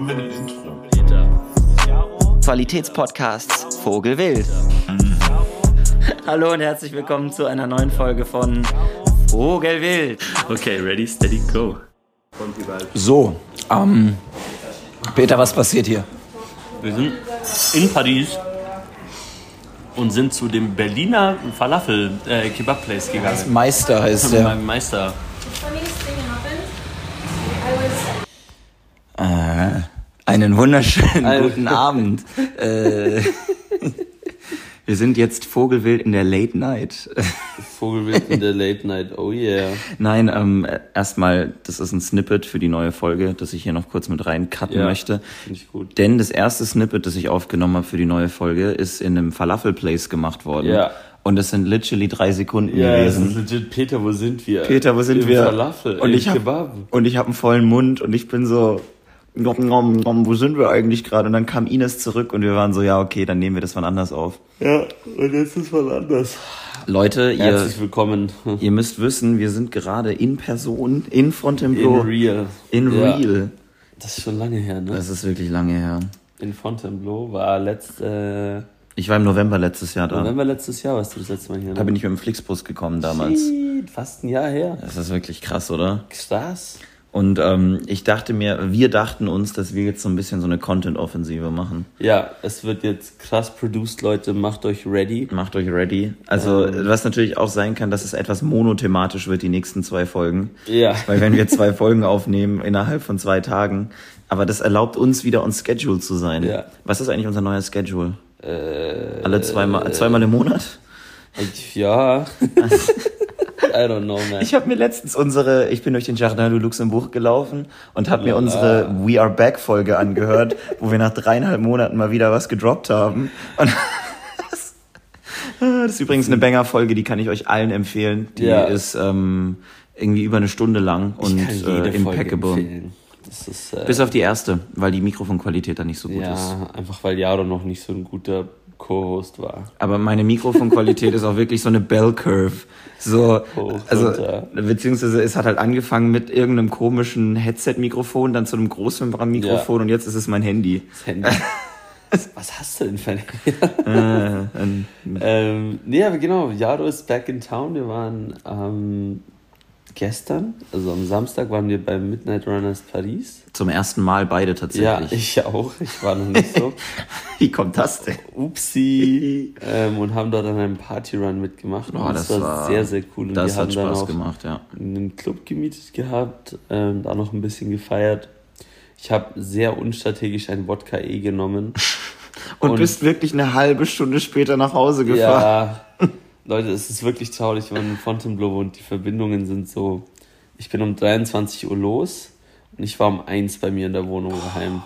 Haben wir ein Intro? Qualitätspodcasts Vogelwild. Hallo und herzlich willkommen zu einer neuen Folge von Vogelwild. Okay, ready, steady, go. So, ähm, Peter, was passiert hier? Wir sind in Paris und sind zu dem Berliner Falafel äh, Kebab Place gegangen. Meister heißt der. Meister. funniest thing happened. I was Äh, einen wunderschönen Ein- guten Abend. Äh, wir sind jetzt Vogelwild in der Late Night. Vogelwild in der Late Night, oh yeah. Nein, ähm, erstmal, das ist ein Snippet für die neue Folge, das ich hier noch kurz mit rein cutten Ja, möchte. Finde ich gut. Denn das erste Snippet, das ich aufgenommen habe für die neue Folge, ist in einem Falafel-Place gemacht worden. Ja. Und das sind literally drei Sekunden Ja, es ist gewesen. legit. Peter, wo sind wir? Peter, wo sind Im wir? Falafel, und ich hab, und ich habe einen vollen Mund und ich bin so, wo sind wir eigentlich gerade? Und dann kam Ines zurück und wir waren so, ja, okay, dann nehmen wir das wann anders auf. Ja, und jetzt ist was anders. Leute, ihr, Herzlich willkommen. ihr müsst wissen, wir sind gerade in Person, in In Fontainebleau. real. In Ja. real. Das ist schon lange her, ne? Das ist wirklich lange her. In Fontainebleau war letzte, Ich war im November letztes Jahr äh, da. November letztes Jahr, warst du das letzte Mal hier, ne? Da bin ich mit dem Flixbus gekommen damals. Shit, Fast ein Jahr her. Das ist wirklich krass, oder? Krass. Und ähm, ich dachte mir, wir dachten uns, dass wir jetzt so ein bisschen so eine Content-Offensive machen. Ja, es wird jetzt krass produced, Leute. Macht euch ready. Macht euch ready. Also, Ähm. was natürlich auch sein kann, dass es etwas monothematisch wird, die nächsten zwei Folgen. Ja. Weil wenn wir zwei Folgen aufnehmen innerhalb von zwei Tagen, aber das erlaubt uns wieder on Schedule zu sein. Ja. Was ist eigentlich unser neuer Schedule? Äh, Alle zweimal, zweimal im Monat? ja. I don't know, man. Ich habe mir letztens unsere, ich bin durch den Jardin du Luxembourg gelaufen und habe mir unsere We Are Back Folge angehört, wo wir nach dreieinhalb Monaten mal wieder was gedroppt haben. Und das, das ist übrigens eine Banger-Folge, die kann ich euch allen empfehlen. Die Ja. ist ähm, irgendwie über eine Stunde lang und äh, Folge impeccable. ist, äh, Bis auf die erste, weil die Mikrofonqualität da nicht so gut ist. ja, einfach weil Jaro noch nicht so ein guter Co-Host war. Aber meine Mikrofonqualität ist auch wirklich so eine Bell Curve. So, Hoch, also, runter. beziehungsweise es hat halt angefangen mit irgendeinem komischen Headset-Mikrofon, dann zu einem Großmembran-Mikrofon Ja. und jetzt ist es mein Handy. Das Handy. Was hast du denn für ein Äh, ähm, Nee, aber genau, Jaro ist back in town. Wir waren ähm, gestern, also am Samstag, waren wir beim Midnight Runners Paris. zum ersten Mal beide Ja, tatsächlich. ich auch. Ich war noch nicht so. Wie kommt das denn? Upsi. ähm, und haben dort an einem Partyrun mitgemacht. Oh, das das war, sehr, sehr cool. Und Das wir hat Spaß gemacht, ja. einen Club gemietet gehabt, ähm, da noch ein bisschen gefeiert. Ich habe sehr unstrategisch ein Wodka E genommen. Und, Und- bist wirklich eine halbe Stunde später nach Hause gefahren. Ja, Leute, es ist wirklich traurig, wenn man in Fontainebleau wohnt. Die Verbindungen sind so. Ich bin um 23 Uhr los und ich war um 1 bei mir in der Wohnung daheim.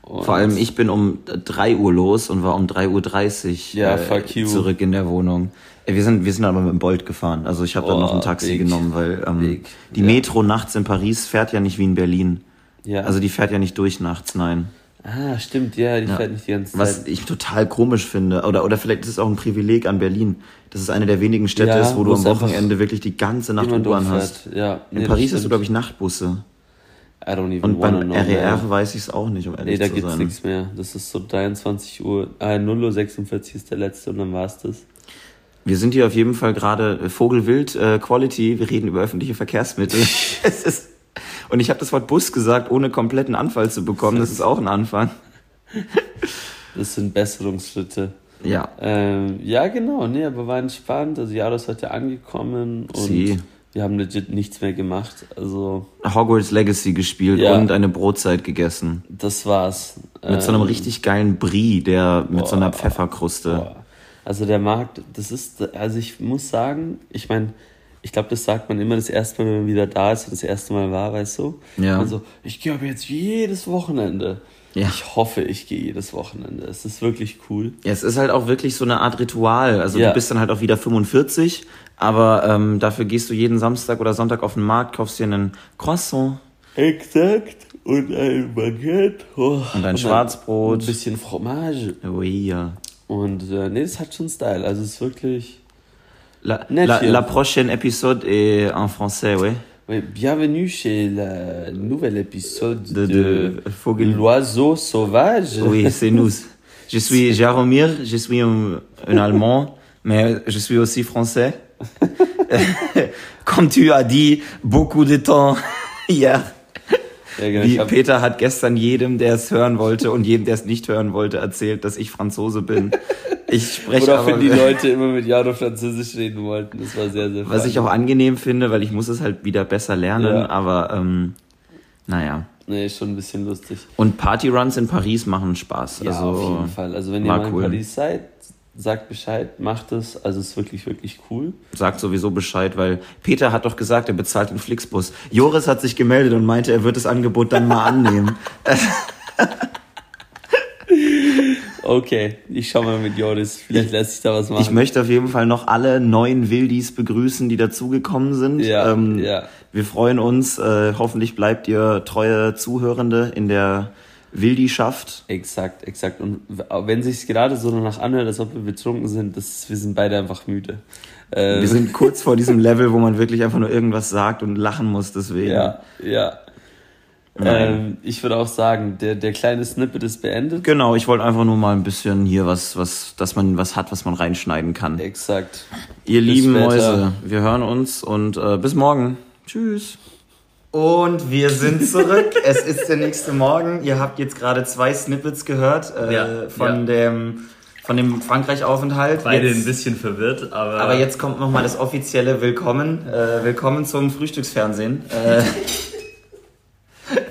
Und Vor allem ich bin um 3 Uhr los und war um 3.30 Uhr Ja, äh, zurück in der Wohnung. Wir sind, wir sind aber mit dem Bolt gefahren. Also ich habe dann Oh, noch ein Taxi big. genommen, weil ähm, die Ja. Metro nachts in Paris fährt ja nicht wie in Berlin. Ja. Also die fährt ja nicht durch nachts, nein. Ah, stimmt, ja, die Ja. fährt nicht die ganze Was Zeit. ich total komisch finde, oder, oder vielleicht ist es auch ein Privileg an Berlin, dass es eine der wenigen Städte Ja, ist, wo du am Wochenende wirklich die ganze Nacht U-Bahn hast. Ja, In nee, das Paris hast du, glaube ich, Nachtbusse. I don't even Und beim know, RER man. weiß ich es auch nicht, um ehrlich Nee, da zu gibt's sein. nichts mehr. Das ist so 23 Uhr, äh, 0 Uhr 46 ist der letzte und dann war's das. Wir sind hier auf jeden Fall gerade äh, Vogelwild äh, Quality. Wir reden über öffentliche Verkehrsmittel. es ist, und ich habe das Wort Bus gesagt, ohne kompletten Anfall zu bekommen. Das ist auch ein Anfang. Das sind Besserungsschritte. Ja. Ähm, ja, genau, nee, aber war entspannt. Also Jaro ist heute angekommen und Sie. wir haben legit nichts mehr gemacht. Also Hogwarts Legacy gespielt Ja. und eine Brotzeit gegessen. das war's. Mit so einem Ähm, richtig geilen Brie, der mit so einer boah, Pfefferkruste. boah. Also der Markt, das ist, also ich muss sagen, ich meine, ich glaube, das sagt man immer das erste Mal, wenn man wieder da ist und das erste Mal war, weißt du? Ja. Also, ich gehe aber jetzt jedes Wochenende. Ja. Ich hoffe, ich gehe jedes Wochenende. Es ist wirklich cool. Ja, es ist halt auch wirklich so eine Art Ritual. Also Ja. du bist dann halt auch wieder 45, aber ähm, dafür gehst du jeden Samstag oder Sonntag auf den Markt, kaufst dir einen Croissant Exakt. Und ein Baguette. Oh. Und ein Schwarzbrot. Ein bisschen Fromage. Oui, ja. Und äh, nee, das hat schon Style. Also es ist wirklich. La, prochaine épisode est en français, oui. Oui, bienvenue chez le nouvel épisode De- de, de Vogel- L'oiseau sauvage. Oui, c'est nous. Je suis Jaromir, je suis un, un Allemand, mais je suis aussi français. Comme tu as dit, beaucoup de temps hier. Ja, genau, Wie Peter hat gestern jedem, der es hören wollte und jedem, der es nicht hören wollte, erzählt, dass ich Franzose bin. Ich spreche woraufhin aber, die Leute immer mit Jaro Französisch reden wollten. Das war sehr, sehr was ich auch angenehm finde, weil ich muss es halt wieder besser lernen, Ja. aber ähm, naja. Nee, schon ein bisschen lustig. Und Partyruns in Paris machen Spaß. Ja, also, auf jeden Fall. Also wenn ihr mal in cool. Paris seid, sagt Bescheid, macht es. Also es ist wirklich, wirklich cool. sagt sowieso Bescheid, weil Peter hat doch gesagt, er bezahlt den Flixbus. Joris hat sich gemeldet und meinte, er wird das Angebot dann mal annehmen. Okay, ich schau mal mit Joris. Vielleicht lässt sich da was machen. Ich möchte auf jeden Fall noch alle neuen Wildis begrüßen, die dazugekommen sind. Ja, ähm, ja. Wir freuen uns. Äh, hoffentlich bleibt ihr treue Zuhörende in der Wildischaft. Exakt, exakt. Und wenn sich gerade so danach anhört, als ob wir betrunken sind, das, wir sind beide einfach müde. Ähm, Wir sind kurz vor diesem Level, wo man wirklich einfach nur irgendwas sagt und lachen muss deswegen. ja, ja. Ähm, ich würde auch sagen, der, der kleine Snippet ist beendet. Genau, ich wollte einfach nur mal ein bisschen hier was, was, dass man was hat, was man reinschneiden kann. Exakt. Ihr Bis lieben später. Mäuse, wir hören uns und äh, bis morgen. Tschüss. Und wir sind zurück. es ist der nächste Morgen. Ihr habt jetzt gerade zwei Snippets gehört äh, Ja, von, ja. Dem, von dem Frankreich-Aufenthalt. Beide Jetzt- ein bisschen verwirrt, aber. aber jetzt kommt nochmal das offizielle Willkommen. Äh, willkommen zum Frühstücksfernsehen.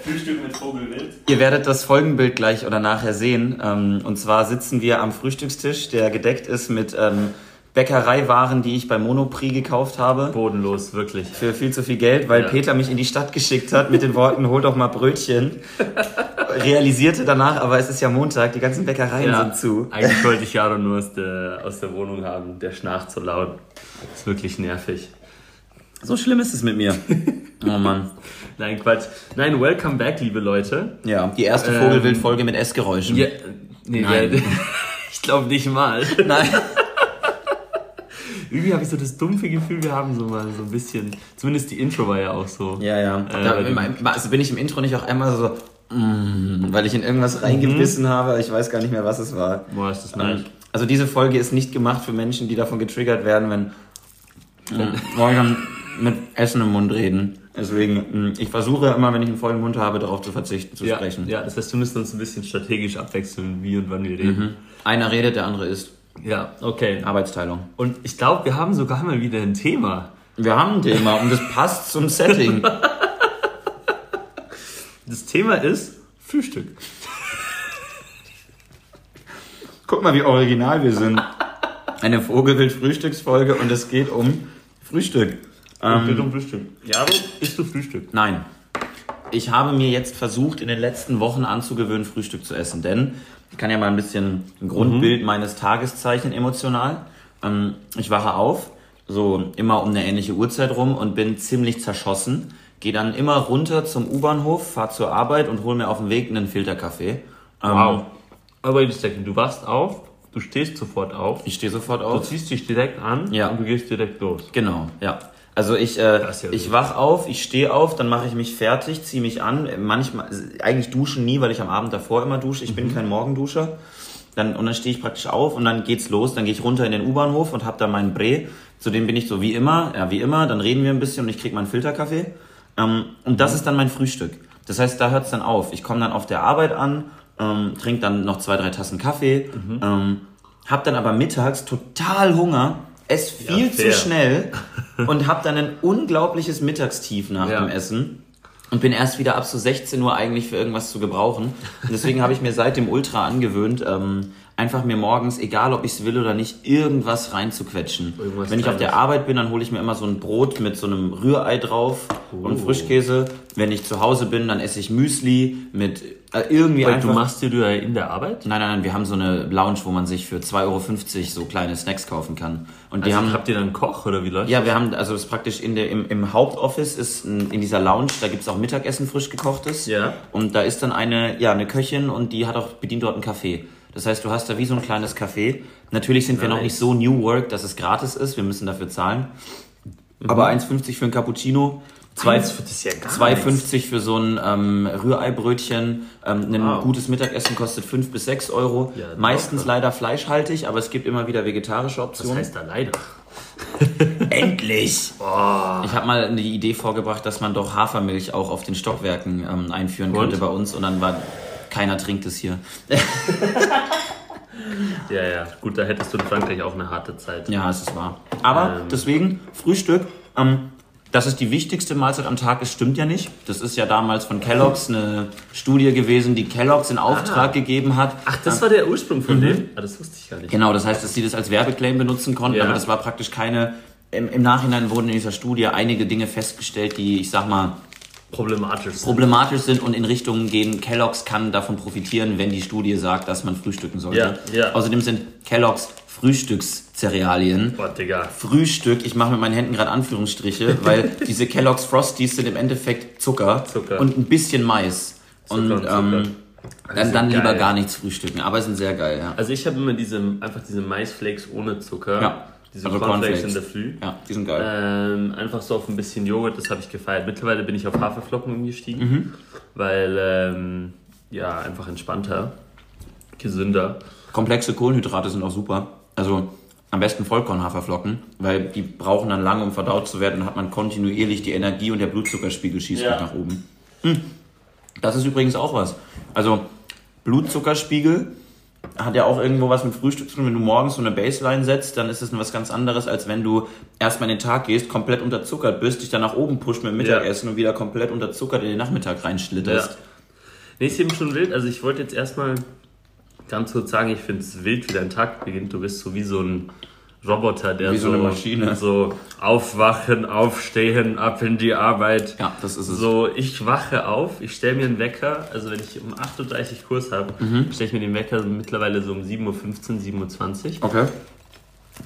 Frühstück mit Vogelwild. Ihr werdet das Folgenbild gleich oder nachher sehen. Ähm, und zwar sitzen wir am Frühstückstisch, der gedeckt ist mit ähm, Bäckereiwaren, die ich bei Monoprix gekauft habe. Bodenlos, wirklich. Für viel zu viel Geld, weil Ja. Peter mich in die Stadt geschickt hat mit den Worten, hol doch mal Brötchen. Realisierte danach, aber es ist ja Montag, die ganzen Bäckereien sind zu. Eigentlich wollte ich Jaro nur aus der, aus der Wohnung haben. Der schnarcht so laut. ist wirklich nervig. So schlimm ist es mit mir. Oh Mann. Nein, Quatsch. Nein, welcome back, liebe Leute. Ja, die erste Ähm, Vogelwild-Folge mit Essgeräuschen. Ja, nee, Nein. der- ich glaube nicht mal. Nein. Irgendwie habe ich so das dumpfe Gefühl, wir haben so mal so ein bisschen. Zumindest die Intro war ja auch so. Ja, ja. Äh, da, also bin ich im Intro nicht auch einmal so, mm, weil ich in irgendwas reingebissen habe, ich weiß gar nicht mehr, was es war. Boah, ist das nice. Ähm, Also diese Folge ist nicht gemacht für Menschen, die davon getriggert werden, wenn Leute mit Essen im Mund reden. Deswegen, mm, ich versuche immer, wenn ich einen vollen Mund habe, darauf zu verzichten, zu Ja, sprechen. ja, das heißt, wir müssen uns ein bisschen strategisch abwechseln, wie und wann wir reden. Mhm. Einer redet, der andere isst. Ja, okay. Arbeitsteilung. Und ich glaube, wir haben sogar mal wieder ein Thema. Wir haben ein Thema und das passt zum Setting. Das Thema ist Frühstück. Guck mal, wie original wir sind. Eine Vogelwild-Frühstücksfolge und es geht um Frühstück. Ähm, um Frühstück. Jaro, isst du Frühstück? nein. Ich habe mir jetzt versucht, in den letzten Wochen anzugewöhnen, Frühstück zu essen, denn ich kann ja mal ein bisschen ein Grundbild meines Tages zeichnen, emotional. Ähm, ich wache auf, so immer um eine ähnliche Uhrzeit rum und bin ziemlich zerschossen. Gehe dann immer runter zum U-Bahnhof, fahre zur Arbeit und hole mir auf dem Weg einen Filterkaffee. Ähm, Wow. Aber wait a second, du wachst auf, du stehst sofort auf, Ich stehe sofort du auf. ziehst dich direkt an Ja. und du gehst direkt los. Genau, ja. Also ich, äh, ja ich wach auf, ich stehe auf, dann mache ich mich fertig, ziehe mich an. Manchmal, eigentlich duschen nie, weil ich am Abend davor immer dusche. Ich Mhm. bin kein Morgenduscher. Dann, und dann stehe ich praktisch auf und dann geht's los. Dann gehe ich runter in den U-Bahnhof und habe da meinen Bre. Zu dem bin ich so wie immer, ja wie immer. Dann reden wir ein bisschen und ich krieg meinen Filterkaffee. Ähm, und das ist dann mein Frühstück. Das heißt, da hört's dann auf. Ich komme dann auf der Arbeit an, ähm, trinke dann noch zwei, drei Tassen Kaffee, Mhm. ähm, hab dann aber mittags total Hunger, ess viel Ja, zu schnell und hab dann ein unglaubliches Mittagstief nach Ja. dem Essen und bin erst wieder ab so 16 Uhr eigentlich für irgendwas zu gebrauchen. Und deswegen habe ich mir seit dem Ultra angewöhnt, ähm, einfach mir morgens, egal ob ich es will oder nicht, irgendwas reinzuquetschen. Irgendwas Wenn ich auf der. Arbeit bin, dann hole ich mir immer so ein Brot mit so einem Rührei drauf und Oh. Frischkäse. Wenn ich zu Hause bin, dann esse ich Müsli mit äh, irgendwie Weil einfach... du machst dir du ja in der Arbeit? Nein, nein, nein, wir haben so eine Lounge, wo man sich für 2,50 Euro so kleine Snacks kaufen kann. Und die Also, haben... habt ihr dann einen Koch oder wie läuft Ja, wir haben, also das ist praktisch in der, im, im Hauptoffice ist ein, in dieser Lounge, da gibt's auch Mittagessen frisch gekochtes. Ja. Und da ist dann eine, ja, eine Köchin und die hat auch, bedient dort einen Café. Das heißt, du hast da wie so ein kleines Café. Natürlich sind wir noch Nice. nicht so New Work, dass es gratis ist, wir müssen dafür zahlen. Mhm. Aber 1,50 für ein Cappuccino Zwei, Das ist ja gar 2,50 für so ein ähm, Rühreibrötchen. Ähm, ein Wow. gutes Mittagessen kostet 5 bis 6 Euro. Ja, Meistens locker. leider fleischhaltig, aber es gibt immer wieder vegetarische Was Optionen. heißt da leider? Endlich! Ich habe mal eine Idee vorgebracht, dass man doch Hafermilch auch auf den Stockwerken ähm, einführen Und? könnte bei uns und dann war keiner trinkt es hier. Ja, ja. Gut, da hättest du in Frankreich auch eine harte Zeit. Ja, es ist wahr. Aber Ähm. deswegen, Frühstück, ähm, dass es die wichtigste Mahlzeit am Tag ist, stimmt ja nicht. Das ist ja damals von Kellogg's eine Studie gewesen, die Kellogg's in Auftrag gegeben hat. Ach, das war der Ursprung von dem? Ah, das wusste ich gar nicht. Genau, das heißt, dass sie das als Werbeclaim benutzen konnten, Ja. aber das war praktisch keine. Im, Im Nachhinein wurden in dieser Studie einige Dinge festgestellt, die, ich sag mal, Problematisch. sind. problematisch sind und in Richtungen gehen. Kellogg's kann davon profitieren, wenn die Studie sagt, dass man frühstücken sollte. Ja, ja. Außerdem sind Kellogg's Frühstückscerealien. Boah, Digga. Frühstück, ich mache mit meinen Händen gerade Anführungsstriche, weil diese Kellogg's Frosties sind im Endeffekt Zucker, Zucker. und ein bisschen Mais. und und Zucker. ähm, dann, sind dann lieber gar nichts frühstücken, aber sind sehr geil, ja. Also ich habe immer diese, einfach diese Maisflakes ohne Zucker. Ja, Diese also Cornflakes, Cornflakes. in der Früh. Ja, die sind geil. Ähm, einfach so auf ein bisschen Joghurt, das habe ich gefeiert. Mittlerweile bin ich auf Haferflocken umgestiegen, Mhm. weil ähm, ja einfach entspannter, gesünder. Komplexe Kohlenhydrate sind auch super. Also am besten Vollkornhaferflocken, weil die brauchen dann lange, um verdaut zu werden. Dann hat man kontinuierlich die Energie und der Blutzuckerspiegel schießt Ja. nach oben. Hm. Das ist übrigens auch was. Also Blutzuckerspiegel hat ja auch irgendwo was mit Frühstück zu tun. Wenn du morgens so eine Baseline setzt, dann ist das was ganz anderes, als wenn du erstmal in den Tag gehst, komplett unterzuckert bist, dich dann nach oben pusht mit dem Mittagessen und wieder komplett unterzuckert in den Nachmittag reinschlitterst. Ja. Nee, ist eben schon wild. Also ich wollte jetzt erstmal ganz kurz sagen, ich finde es wild, wie dein Tag beginnt. Du bist so wie so ein Roboter, der Wie so eine Maschine. so aufwachen, aufstehen, ab in die Arbeit. Ja, das ist es. So, ich wache auf, ich stelle mir einen Wecker, also wenn ich um 8.30 Uhr Kurs habe, Mhm. stelle ich mir den Wecker mittlerweile so um 7.15 Uhr, 7.20 Uhr. Okay.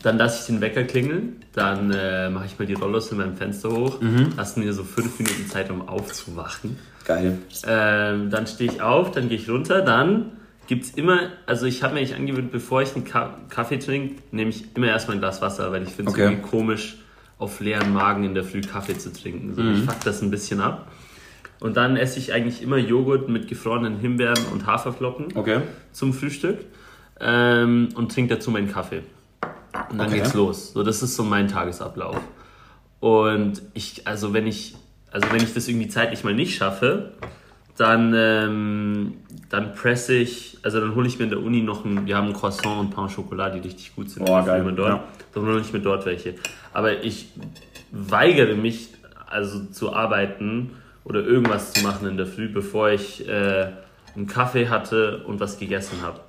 Dann lasse ich den Wecker klingeln, dann äh, mache ich mal die Rollos in meinem Fenster hoch, Mhm. lasse mir so fünf Minuten Zeit, um aufzuwachen. Geil. Ähm, dann stehe ich auf, dann gehe ich runter, dann gibt es immer, also ich habe mir nicht angewöhnt, bevor ich einen Ka Kaffee trinke, nehme ich immer erstmal ein Glas Wasser, weil ich finde es Okay. irgendwie komisch, auf leeren Magen in der Früh Kaffee zu trinken. So, Ich fuck das ein bisschen ab. Und dann esse ich eigentlich immer Joghurt mit gefrorenen Himbeeren und Haferflocken Okay. zum Frühstück ähm, und trinke dazu meinen Kaffee. Und dann Okay. geht's los. So, das ist so mein Tagesablauf. Und ich, also wenn ich, also wenn ich das irgendwie zeitlich mal nicht schaffe, dann, ähm, dann presse ich, also dann hole ich mir in der Uni noch ein, wir haben ein Croissant und Pain au Chocolat, die richtig gut sind. Oh, geil. Dort. Ja. Dann hole ich mir dort welche. Aber ich weigere mich, also zu arbeiten oder irgendwas zu machen in der Früh, bevor ich äh, einen Kaffee hatte und was gegessen habe.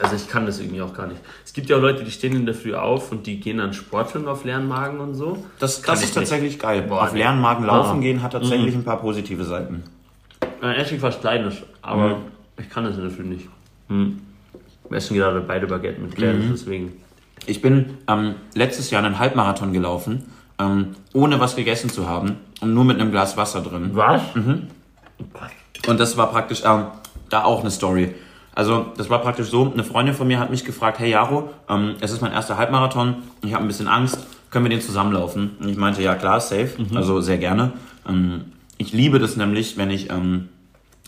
Also ich kann das irgendwie auch gar nicht. Es gibt ja auch Leute, die stehen in der Früh auf und die gehen dann sporteln auf leeren Magen und so. Das, das ich ist tatsächlich geil. Boah, Auf leeren Magen laufen gehen hat tatsächlich ein paar positive Seiten. Äh, esse ich was Kleines, aber ich kann das Früh nicht. Hm. Wir essen gerade beide Baguette mit Claire, deswegen. Ich bin ähm, letztes Jahr einen Halbmarathon gelaufen, ähm, ohne was gegessen zu haben und nur mit einem Glas Wasser drin. Was? Und das war praktisch ähm, da auch eine Story. Also das war praktisch so, eine Freundin von mir hat mich gefragt, hey Jaro, ähm, es ist mein erster Halbmarathon, ich habe ein bisschen Angst, können wir den zusammenlaufen? Und ich meinte, ja klar, safe, also sehr gerne. Ähm, ich liebe das nämlich, wenn ich, ähm,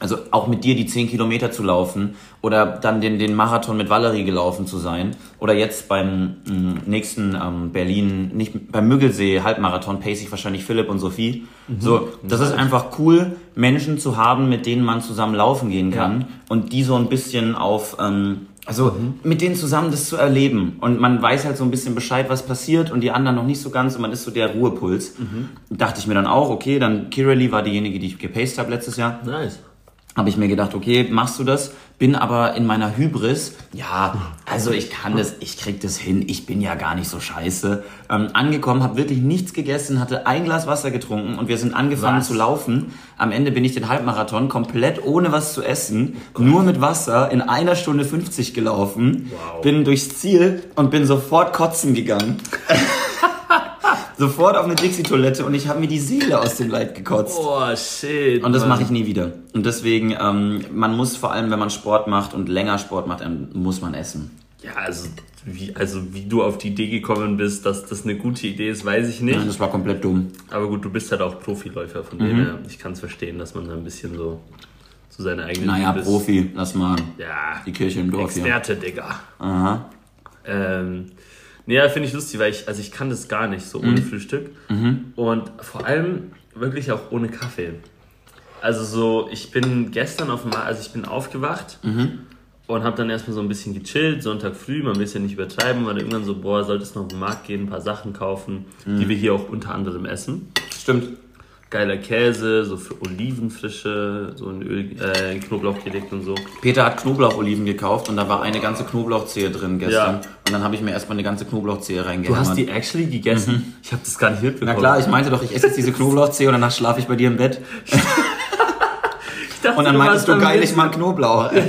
also auch mit dir die 10 Kilometer zu laufen oder dann den, den Marathon mit Valerie gelaufen zu sein oder jetzt beim mh, nächsten ähm, Berlin, nicht beim Müggelsee Halbmarathon pace ich wahrscheinlich Philipp und Sophie. So, das ist einfach cool, Menschen zu haben, mit denen man zusammen laufen gehen kann und die so ein bisschen auf, ähm, also mit denen zusammen das zu erleben. Und man weiß halt so ein bisschen Bescheid, was passiert und die anderen noch nicht so ganz und man ist so der Ruhepuls. Dachte ich mir dann auch, okay, dann Kirali war diejenige, die ich gepaced habe letztes Jahr. Nice. Habe ich mir gedacht, okay, machst du das? Bin aber in meiner Hybris, ja, also ich kann das, ich krieg das hin, ich bin ja gar nicht so scheiße. Ähm, angekommen, habe wirklich nichts gegessen, hatte ein Glas Wasser getrunken und wir sind angefangen Was? zu laufen. Am Ende bin ich den Halbmarathon komplett ohne was zu essen, nur mit Wasser in einer Stunde 50 gelaufen, Wow. bin durchs Ziel und bin sofort kotzen gegangen. sofort auf eine Dixie-Toilette und ich habe mir die Seele aus dem Leib gekotzt. Oh, shit. Und das mache ich nie wieder. Und deswegen, ähm, man muss vor allem, wenn man Sport macht und länger Sport macht, dann muss man essen. Ja, also wie, also wie du auf die Idee gekommen bist, dass das eine gute Idee ist, weiß ich nicht. Nein, das war komplett dumm. Aber gut, du bist halt auch Profiläufer, von Mhm. dem her, ich kann es verstehen, dass man da ein bisschen so zu seiner eigenen Naja, Profi, lass mal Ja, die Kirche im Dorf hier. Experte, Digga. Aha. Ähm, nee, ja, finde ich lustig, weil ich, also ich kann das gar nicht, so Mhm. ohne Frühstück. Und vor allem wirklich auch ohne Kaffee. Also so, ich bin gestern auf dem Markt, also ich bin aufgewacht Mhm. und habe dann erstmal so ein bisschen gechillt, Sonntag früh, man will es ja nicht übertreiben, weil irgendwann so, boah, solltest noch auf den Markt gehen, ein paar Sachen kaufen, Mhm. die wir hier auch unter anderem essen. Stimmt. Geiler Käse, so für Olivenfrische, so in Öl, äh, in Knoblauch gelegt und so. Peter hat Knoblaucholiven gekauft und da war eine ganze Knoblauchzehe drin gestern. Ja. Und dann habe ich mir erstmal eine ganze Knoblauchzehe Du reingehämmert. hast die actually gegessen? Ich habe das gar nicht mitbekommen. Mhm. Na klar, ich meinte doch, ich esse jetzt diese Knoblauchzehe und danach schlafe ich bei dir im Bett. Dachte, Und dann du meintest du, geil, ich mag Knoblauch.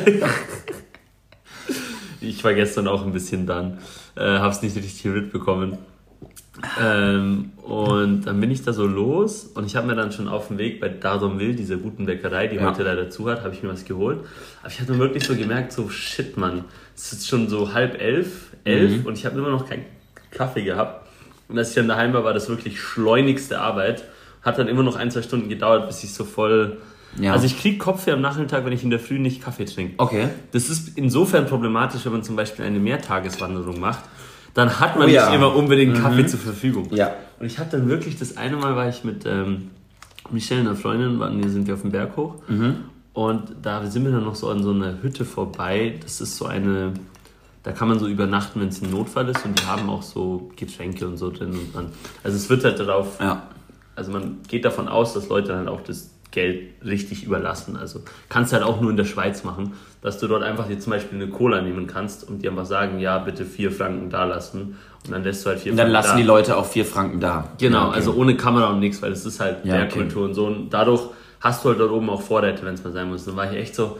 Ich war gestern auch ein bisschen dann, äh, hab's nicht richtig mitbekommen. Ähm, und dann bin ich da so los und ich habe mir dann schon auf dem Weg bei Dardon Will, dieser guten Bäckerei, die Ja. heute leider zu hat, habe ich mir was geholt. Aber ich habe mir wirklich so gemerkt, so shit, Mann, es ist schon so halb elf, elf Mhm. und ich habe immer noch keinen Kaffee gehabt. Und als ich dann daheim war, war das wirklich schleunigste Arbeit. Hat dann immer noch ein, zwei Stunden gedauert, bis ich so voll... Ja. Also ich krieg Kopfweh am Nachmittag, wenn ich in der Früh nicht Kaffee trinke. Okay. Das ist insofern problematisch, wenn man zum Beispiel eine Mehrtageswanderung macht. Dann hat man Oh ja. nicht immer unbedingt Kaffee zur Verfügung. Ja. Und ich habe dann wirklich, das eine Mal war ich mit ähm, Michelle, einer Freundin, waren, wir sind wir auf dem Berg hoch. Und da sind wir dann noch so an so einer Hütte vorbei. Das ist so eine, da kann man so übernachten, wenn es ein Notfall ist. Und die haben auch so Getränke und so drin. Und man, also es wird halt darauf Ja. also man geht davon aus, dass Leute dann auch das Geld richtig überlassen. Also kannst halt auch nur in der Schweiz machen, dass du dort einfach dir zum Beispiel eine Cola nehmen kannst und die einfach sagen, ja, bitte vier Franken da lassen. Und dann lässt du halt vier Und dann Franken lassen da. die Leute auch vier Franken da. Genau, Ja, okay. also ohne Kamera und nichts, weil das ist halt Ja, Bergkultur und so. Und dadurch hast du halt dort oben auch Vorräte, wenn es mal sein muss. Und dann war ich echt so,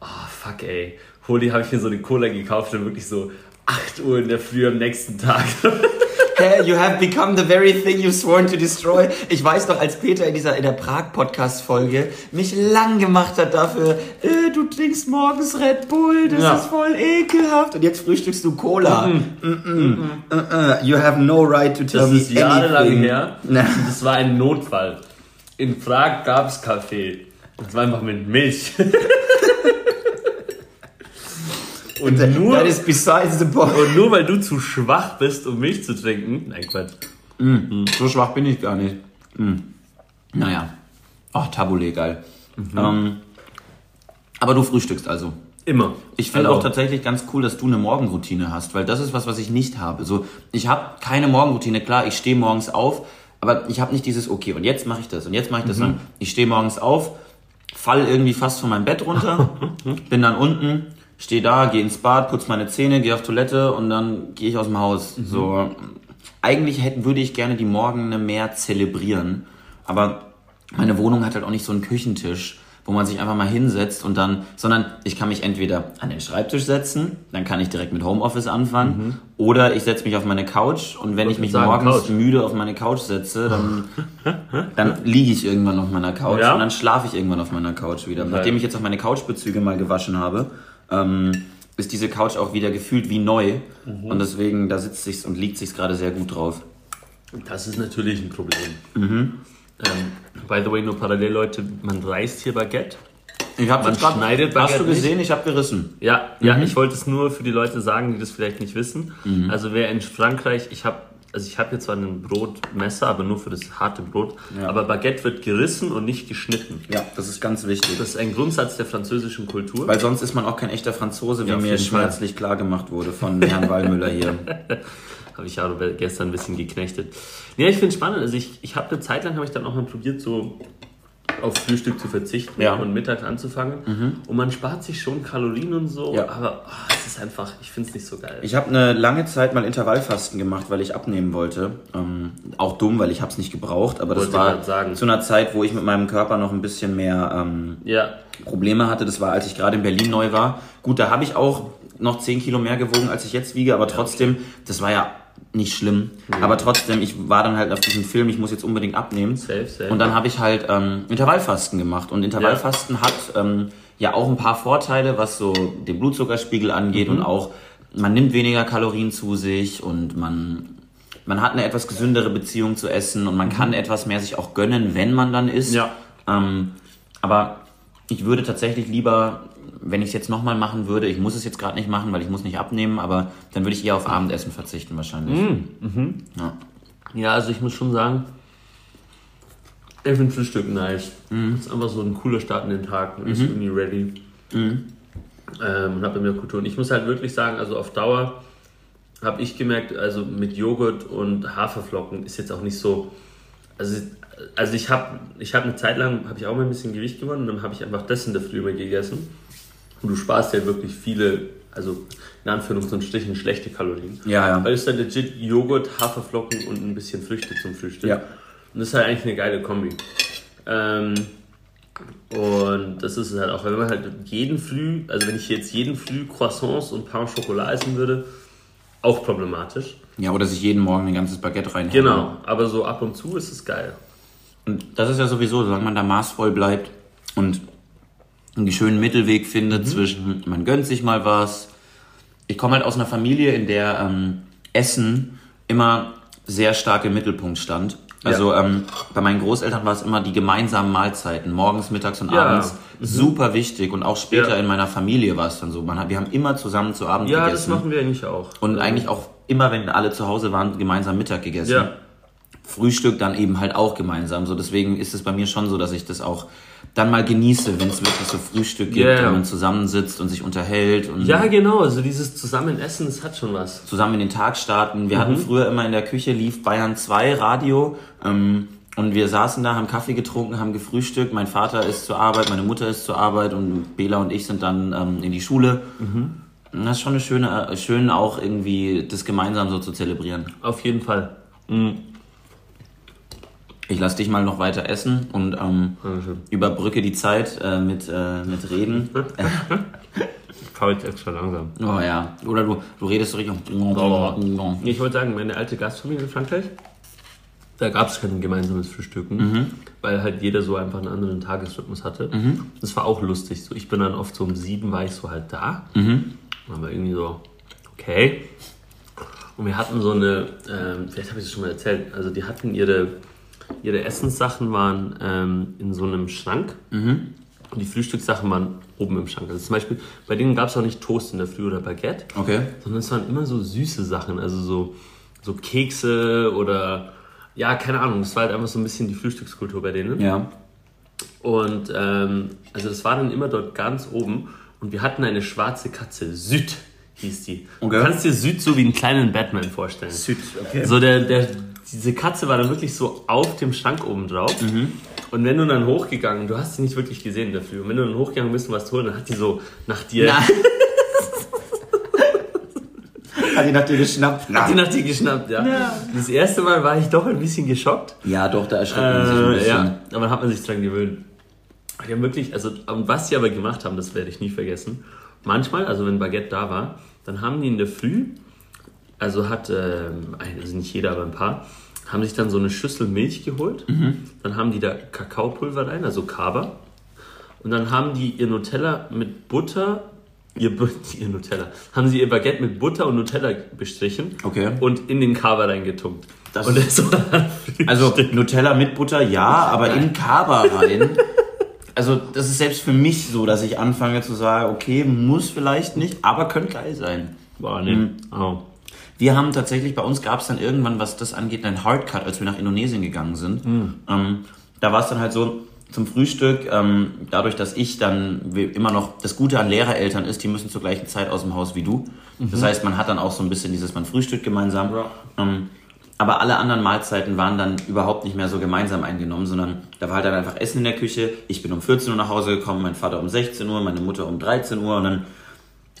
oh fuck ey, hol die, habe ich mir so eine Cola gekauft und wirklich so 8 Uhr in der Früh am nächsten Tag. Hey, you have become the very thing you've sworn to destroy. Ich weiß doch, als Peter in dieser in der Prag-Podcast-Folge mich lang gemacht hat dafür, äh, du trinkst morgens Red Bull, das Ja. ist voll ekelhaft. Und jetzt frühstückst du Cola. Mm -mm. Uh-uh. You have no right to tell Das me ist jahrelang her. Das war ein Notfall. In Prag gab es Kaffee. Das war einfach mit Milch. Und nur, That is besides the point. und nur weil du zu schwach bist, um Milch zu trinken. Nein, Quatsch. So schwach bin ich gar nicht. Hm. Naja. Ach, Tabule, geil. Ähm, aber du frühstückst also. Immer. Ich finde Also, auch tatsächlich ganz cool, dass du eine Morgenroutine hast, weil das ist was, was ich nicht habe. So, ich habe keine Morgenroutine. Klar, ich stehe morgens auf, aber ich habe nicht dieses okay und jetzt mache ich das und jetzt mache ich das. Mhm. Ich stehe morgens auf, fall irgendwie fast von meinem Bett runter, bin dann unten, stehe da, gehe ins Bad, putze meine Zähne, gehe auf Toilette und dann gehe ich aus dem Haus. Mhm. So, eigentlich hätten würde ich gerne die Morgene mehr zelebrieren, aber meine Wohnung hat halt auch nicht so einen Küchentisch, wo man sich einfach mal hinsetzt und dann, sondern ich kann mich entweder an den Schreibtisch setzen, dann kann ich direkt mit Homeoffice anfangen, oder ich setze mich auf meine Couch und wenn ich mich sagen, morgens Couch. müde auf meine Couch setze, dann, dann liege ich irgendwann auf meiner Couch Ja? und dann schlafe ich irgendwann auf meiner Couch wieder. Nachdem ich jetzt auch meine Couchbezüge mal gewaschen habe, ähm, ist diese Couch auch wieder gefühlt wie neu und deswegen da sitzt sich's und liegt sich's gerade sehr gut drauf. Das ist natürlich ein Problem. Mhm. Ähm, by the way, nur parallel, Leute, man reißt hier Baguette. Ich habe Man schneidet Hast Baguette du gesehen? Ich habe gerissen. Ja, ja, Mhm. ich wollte es nur für die Leute sagen, die das vielleicht nicht wissen. Also wer in Frankreich, ich habe also ich habe jetzt zwar ein Brotmesser, aber nur für das harte Brot, Ja. aber Baguette wird gerissen und nicht geschnitten. Ja, das ist ganz wichtig. Das ist ein Grundsatz der französischen Kultur. Weil sonst ist man auch kein echter Franzose, wie Ja, mir schmerzlich klar gemacht wurde von Herrn Wallmüller hier. Habe ich ja gestern ein bisschen geknechtet. Ja, ich finde es spannend. Also ich, ich habe eine Zeit lang habe ich dann auch mal probiert, so auf Frühstück zu verzichten Ja. Mhm. und mittags anzufangen. Und man spart sich schon Kalorien und so, Ja. aber ah, es ist einfach, ich finde es nicht so geil. Ich habe eine lange Zeit mal Intervallfasten gemacht, weil ich abnehmen wollte. Ähm, auch dumm, weil ich habe es nicht gebraucht, aber das Wollte war zu einer Zeit, wo ich mit meinem Körper noch ein bisschen mehr ähm, ja, Probleme hatte. Das war, als ich gerade in Berlin neu war. Gut, da habe ich auch noch 10 Kilo mehr gewogen, als ich jetzt wiege, aber trotzdem, das war ja nicht schlimm. Aber trotzdem, ich war dann halt auf diesem Film, ich muss jetzt unbedingt abnehmen. Safe, safe. Und dann habe ich halt ähm, Intervallfasten gemacht. Und Intervallfasten hat ähm, ja auch ein paar Vorteile, was so den Blutzuckerspiegel angeht Mhm. und auch man nimmt weniger Kalorien zu sich und man, man hat eine etwas gesündere Beziehung zu Essen und man kann etwas mehr sich auch gönnen, wenn man dann isst. Ja. Ähm, aber ich würde tatsächlich lieber, wenn ich es jetzt nochmal machen würde, ich muss es jetzt gerade nicht machen, weil ich muss nicht abnehmen, aber dann würde ich eher auf Abendessen verzichten wahrscheinlich. Ja. Ja, also ich muss schon sagen, ich finde Frühstück nice. ist einfach so ein cooler Start in den Tag. Man ist irgendwie ready. Ähm, und habe mehr Kultur. Und ich muss halt wirklich sagen, also auf Dauer habe ich gemerkt, also mit Joghurt und Haferflocken ist jetzt auch nicht so. Also, also ich habe ich hab eine Zeit lang, habe ich auch mal ein bisschen Gewicht gewonnen und dann habe ich einfach das in der Früh immer gegessen. Und du sparst ja wirklich viele, also in Anführungs- und Strichen schlechte Kalorien. Ja, ja. Weil es ist dann legit Joghurt, Haferflocken und ein bisschen Früchte zum Frühstück. Ja. Und das ist halt eigentlich eine geile Kombi. Ähm, und das ist es halt auch, wenn man halt jeden Früh, also wenn ich jetzt jeden Früh Croissants und Pain au Chocolat essen würde, auch problematisch. Ja, oder sich jeden Morgen ein ganzes Baguette reinhauen. Genau, aber so ab und zu ist es geil. Und das ist ja sowieso, solange man da maßvoll bleibt und einen schönen Mittelweg findet zwischen, man gönnt sich mal was. Ich komme halt aus einer Familie, in der ähm, Essen immer sehr stark im Mittelpunkt stand. Also ähm, bei meinen Großeltern war es immer die gemeinsamen Mahlzeiten, morgens, mittags und Ja. abends, super wichtig. Und auch später Ja. in meiner Familie war es dann so. Man hat, wir haben immer zusammen zu Abend Ja, das gegessen. machen wir eigentlich auch. Und eigentlich auch immer, wenn alle zu Hause waren, gemeinsam Mittag gegessen. Ja. Frühstück dann eben halt auch gemeinsam. So deswegen ist es bei mir schon so, dass ich das auch dann mal genieße, wenn es wirklich so Frühstück gibt, ja. wenn man zusammensitzt und sich unterhält und Ja, genau, also dieses Zusammenessen, das hat schon was. zusammen in den Tag starten. Wir Mhm. hatten früher immer in der Küche lief Bayern 2 Radio ähm, und wir saßen da, haben Kaffee getrunken, haben gefrühstückt. Mein Vater ist zur Arbeit, meine Mutter ist zur Arbeit und Bela und ich sind dann ähm, in die Schule. Mhm. Und Das ist schon eine schöne, äh, schön auch irgendwie das gemeinsam so zu zelebrieren. Auf jeden Fall. Ich lass dich mal noch weiter essen und ähm, überbrücke die Zeit äh, mit, äh, mit Reden. Ich fahre jetzt extra langsam. Oh ja. Oder du, du redest so richtig. Ich wollte sagen, meine alte Gastfamilie in Frankreich, da gab es kein gemeinsames Frühstücken, weil halt jeder so einfach einen anderen Tagesrhythmus hatte. Das war auch lustig. So, ich bin dann oft so um sieben war ich so halt da. Aber irgendwie so, okay. Und wir hatten so eine, ähm, vielleicht habe ich das schon mal erzählt, also die hatten ihre, ihre Essenssachen waren ähm, in so einem Schrank. Und die Frühstückssachen waren oben im Schrank. Also zum Beispiel, bei denen gab es auch nicht Toast in der Früh oder Baguette Okay. sondern es waren immer so süße Sachen, also so, so Kekse oder ja, keine Ahnung, es war halt einfach so ein bisschen die Frühstückskultur bei denen. Ja. Und ähm, also das war dann immer dort ganz oben und wir hatten eine schwarze Katze, Süd hieß die. Okay. Du kannst dir Süd so wie einen kleinen Batman vorstellen. Süd, okay. So der, der, diese Katze war dann wirklich so auf dem Schrank oben drauf. Und wenn du dann hochgegangen, du hast sie nicht wirklich gesehen Früh, und wenn du dann hochgegangen bist, um was zu holen, dann hat die so nach dir, Hat die nach dir geschnappt? hat die nach dir geschnappt, ja. Das erste Mal war ich doch ein bisschen geschockt. Ja, doch, da erschreckt man sich ein Äh, bisschen. ja, aber dann hat man sich dran gewöhnt. Die haben wirklich, also, und was sie aber gemacht haben, das werde ich nie vergessen. Manchmal, also wenn Baguette da war, dann haben die in der Früh, also hat, ähm, also nicht jeder, aber ein paar, haben sich dann so eine Schüssel Milch geholt. Dann haben die da Kakaopulver rein, also Kaba. Und dann haben die ihr Nutella mit Butter, ihr, ihr Nutella, haben sie ihr Baguette mit Butter und Nutella bestrichen. Okay. Und in den Kaba reingetunkt. Das und ist- das Also Nutella mit Butter, ja, aber in Kaba rein. Also das ist selbst für mich so, dass ich anfange zu sagen, okay, muss vielleicht nicht, aber könnte geil sein. Boah, nee. Oh. Wir haben tatsächlich, bei uns gab es dann irgendwann, was das angeht, einen Hardcut, als wir nach Indonesien gegangen sind. Ähm, da war es dann halt so, zum Frühstück, ähm, dadurch, dass ich dann immer noch, das Gute an Lehrereltern ist, die müssen zur gleichen Zeit aus dem Haus wie du. Das heißt, man hat dann auch so ein bisschen dieses, man frühstückt gemeinsam. Ja. Ähm, aber alle anderen Mahlzeiten waren dann überhaupt nicht mehr so gemeinsam eingenommen, sondern da war halt dann einfach Essen in der Küche. Ich bin um 14 Uhr nach Hause gekommen, mein Vater um 16 Uhr, meine Mutter um 13 Uhr und dann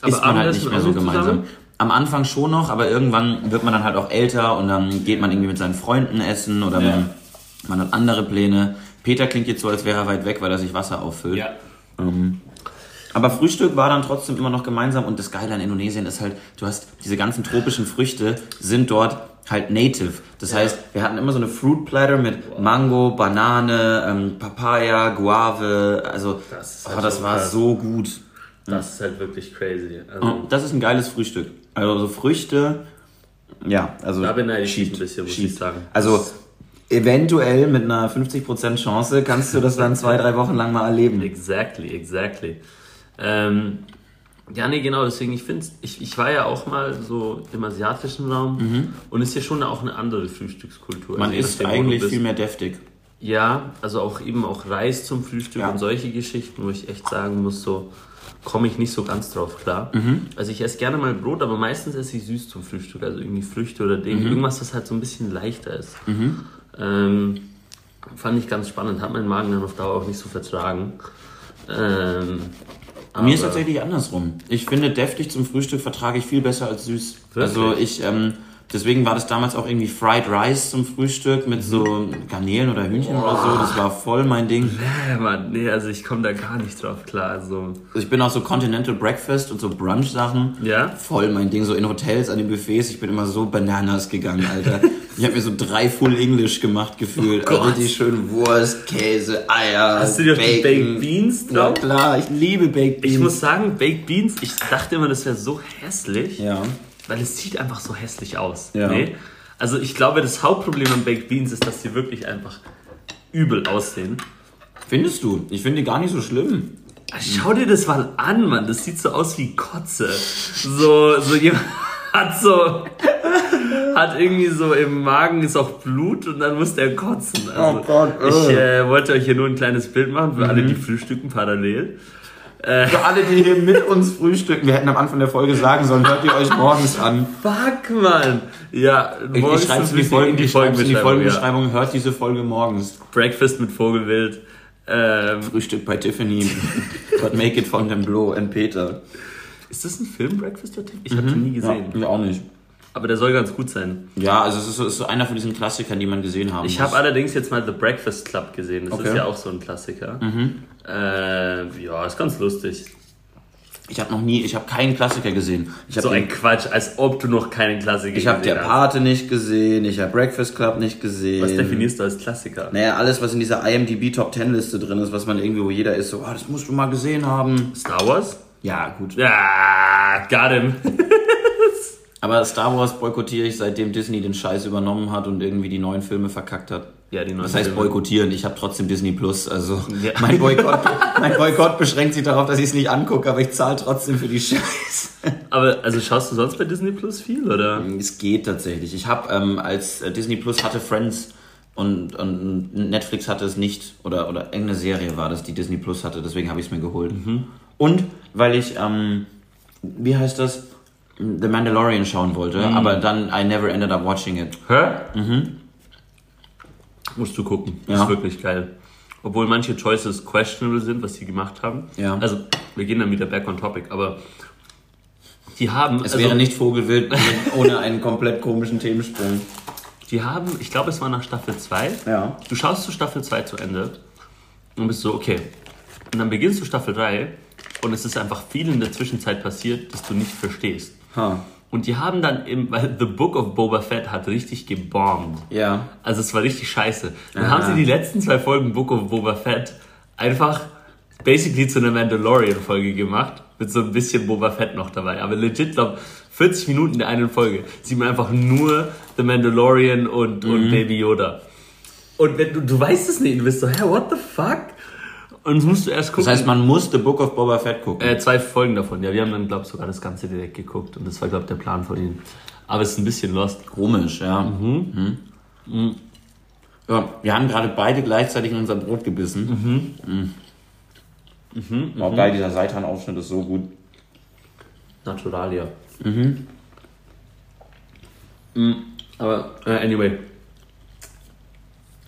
Aber ist man halt nicht mehr so gemeinsam. zusammen? Am Anfang schon noch, aber irgendwann wird man dann halt auch älter und dann geht man irgendwie mit seinen Freunden essen oder Ja. man, man hat andere Pläne. Peter klingt jetzt so, als wäre er weit weg, weil er sich Wasser auffüllt. Ja. Ähm, aber Frühstück war dann trotzdem immer noch gemeinsam und das Geile an Indonesien ist halt, du hast diese ganzen tropischen Früchte sind dort halt native. Das heißt, wir hatten immer so eine Fruit Platter mit Mango, Banane, ähm, Papaya, Guave, also Das oh, halt das so war krass. so gut. Das ist halt wirklich crazy. Oh, Also, Das ist ein geiles Frühstück. Also so Früchte, ja, also. Da beneide ich Cheat, ein bisschen, muss Cheat. ich sagen. Also eventuell mit einer 50% Chance kannst du das dann zwei, drei Wochen lang mal erleben. Exactly, exactly. Ähm, ja, nee, genau, deswegen, ich finde, ich, ich war ja auch mal so im asiatischen Raum und ist ja schon auch eine andere Frühstückskultur. Mhm. Man Also isst eigentlich viel mehr deftig. Ja, also auch eben auch Reis zum Frühstück Ja. und solche Geschichten, wo ich echt sagen muss, so komme ich nicht so ganz drauf klar. Mhm. Also ich esse gerne mal Brot, aber meistens esse ich süß zum Frühstück, also irgendwie Früchte oder Mhm. Dinge, irgendwas, was halt so ein bisschen leichter ist. Ähm, fand ich ganz spannend, hat mein Magen dann auf Dauer auch nicht so vertragen. Ähm, Mir ist tatsächlich andersrum. Ich finde, deftig zum Frühstück vertrage ich viel besser als süß. Wirklich? Also ich, ähm, deswegen war das damals auch irgendwie Fried Rice zum Frühstück mit so Garnelen oder Hühnchen oder so. Das war voll mein Ding. Äh, Mann, nee, also ich komme da gar nicht drauf klar. Also, Ich bin auch so Continental Breakfast und so Brunch-Sachen. Ja? Voll mein Ding. So in Hotels, an den Buffets. Ich bin immer so Bananas gegangen, Alter. ich habe mir so drei Full English gemacht gefühlt. Oh Gott. also richtig schön Wurst, Käse, Eier, Hast du dir Bacon. Baked Beans Na drauf? klar, ich liebe Baked Beans. Ich muss sagen, Baked Beans, ich dachte immer, das wäre so hässlich. Ja. Weil es sieht einfach so hässlich aus. Ja. Nee? Also ich glaube, das Hauptproblem an Baked Beans ist, dass die wirklich einfach übel aussehen. Findest du? Ich finde die gar nicht so schlimm. Schau dir das mal an, Mann. Das sieht so aus wie Kotze. So, so jemand hat so, hat irgendwie so im Magen ist auch Blut und dann muss der kotzen. Also, Oh Gott, ich äh. wollte euch hier nur ein kleines Bild machen für alle, die frühstücken parallel. Für alle, die hier mit uns frühstücken, wir hätten am Anfang der Folge sagen sollen, hört ihr euch morgens an. Fuck, Mann. Ja, Ich, ich schreibe es in die, bisschen Folgen, ich schreib's in die ja. Folgenbeschreibung, hört diese Folge morgens. Breakfast mit Vogelwild. Ähm, Frühstück bei Tiffany, but make it von dem Blo and Peter. ist das ein Film, Breakfast with Tiffany? Ich habe den nie gesehen. Ja, ich auch nicht. Aber der soll ganz gut sein. Ja, also es ist so, es ist so einer von diesen Klassikern, die man gesehen haben Ich habe allerdings jetzt mal The Breakfast Club gesehen. Das Okay. ist ja auch so ein Klassiker. Äh, ja, ist ganz lustig. Ich habe noch nie, ich habe keinen Klassiker gesehen. Ich habe So ein Quatsch, als ob du noch keinen Klassiker ich habe der gesehen Pate nicht gesehen, ich habe Breakfast Club nicht gesehen. hast. Was definierst du als Klassiker? Naja, alles, was in dieser IMDb Top 10 Liste drin ist, was man irgendwie, wo jeder ist, so, ah, das musst du mal gesehen haben. Star Wars? Ja, gut. Ja, got him. Aber Star Wars boykottiere ich, seitdem Disney den Scheiß übernommen hat und irgendwie die neuen Filme verkackt hat. Ja, die neuen Das heißt boykottieren, ich habe trotzdem Disney Plus. Also Ja. mein, Boykott, mein Boykott beschränkt sich darauf, dass ich es nicht angucke, aber ich zahle trotzdem für die Scheiße. Aber also schaust du sonst bei Disney Plus viel oder? Es geht tatsächlich. Ich habe, ähm, als äh, Disney Plus hatte Friends und, und Netflix hatte es nicht, oder, oder irgendeine Serie war das, die Disney Plus hatte, deswegen habe ich es mir geholt. Und weil ich, ähm, wie heißt das? The Mandalorian schauen wollte, aber dann I never ended up watching it. Hä? Mhm. Musst du gucken. Ja. Ist wirklich geil. Obwohl manche Choices questionable sind, was sie gemacht haben. Ja. Also, wir gehen dann wieder back on topic, aber die haben. Es also, wäre nicht Vogelwild ohne einen komplett komischen Themensprung. Die haben, ich glaube, es war nach Staffel 2. Ja. Du schaust zu Staffel 2 zu Ende und bist so, okay. Und dann beginnst du Staffel 3 und es ist einfach viel in der Zwischenzeit passiert, das du nicht verstehst. Ha. Und die haben dann im, weil The Book of Boba Fett hat richtig gebombt. Ja. Also es war richtig scheiße. Dann Aha. haben sie die letzten zwei Folgen Book of Boba Fett einfach basically zu einer Mandalorian-Folge gemacht. Mit so ein bisschen Boba Fett noch dabei. Aber legit, glaub, 40 Minuten der einen Folge sieht man einfach nur The Mandalorian und, Mhm. und Baby Yoda. Und wenn du, du weißt es nicht, du bist so, hä, what the fuck? Und das musst du erst gucken. Das heißt, man muss The Book of Boba Fett gucken. Äh, zwei Folgen davon, ja. Wir haben dann, glaube ich, sogar das Ganze direkt geguckt. Und das war, glaube ich, der Plan von ihnen. Aber es ist ein bisschen lost. Komisch, ja. Mhm. ja. Wir haben gerade beide gleichzeitig in unser Brot gebissen. Mhm. Mhm. Auch geil, dieser Seitanaufschnitt ist so gut. Naturalia. Mhm. Aber, äh, anyway.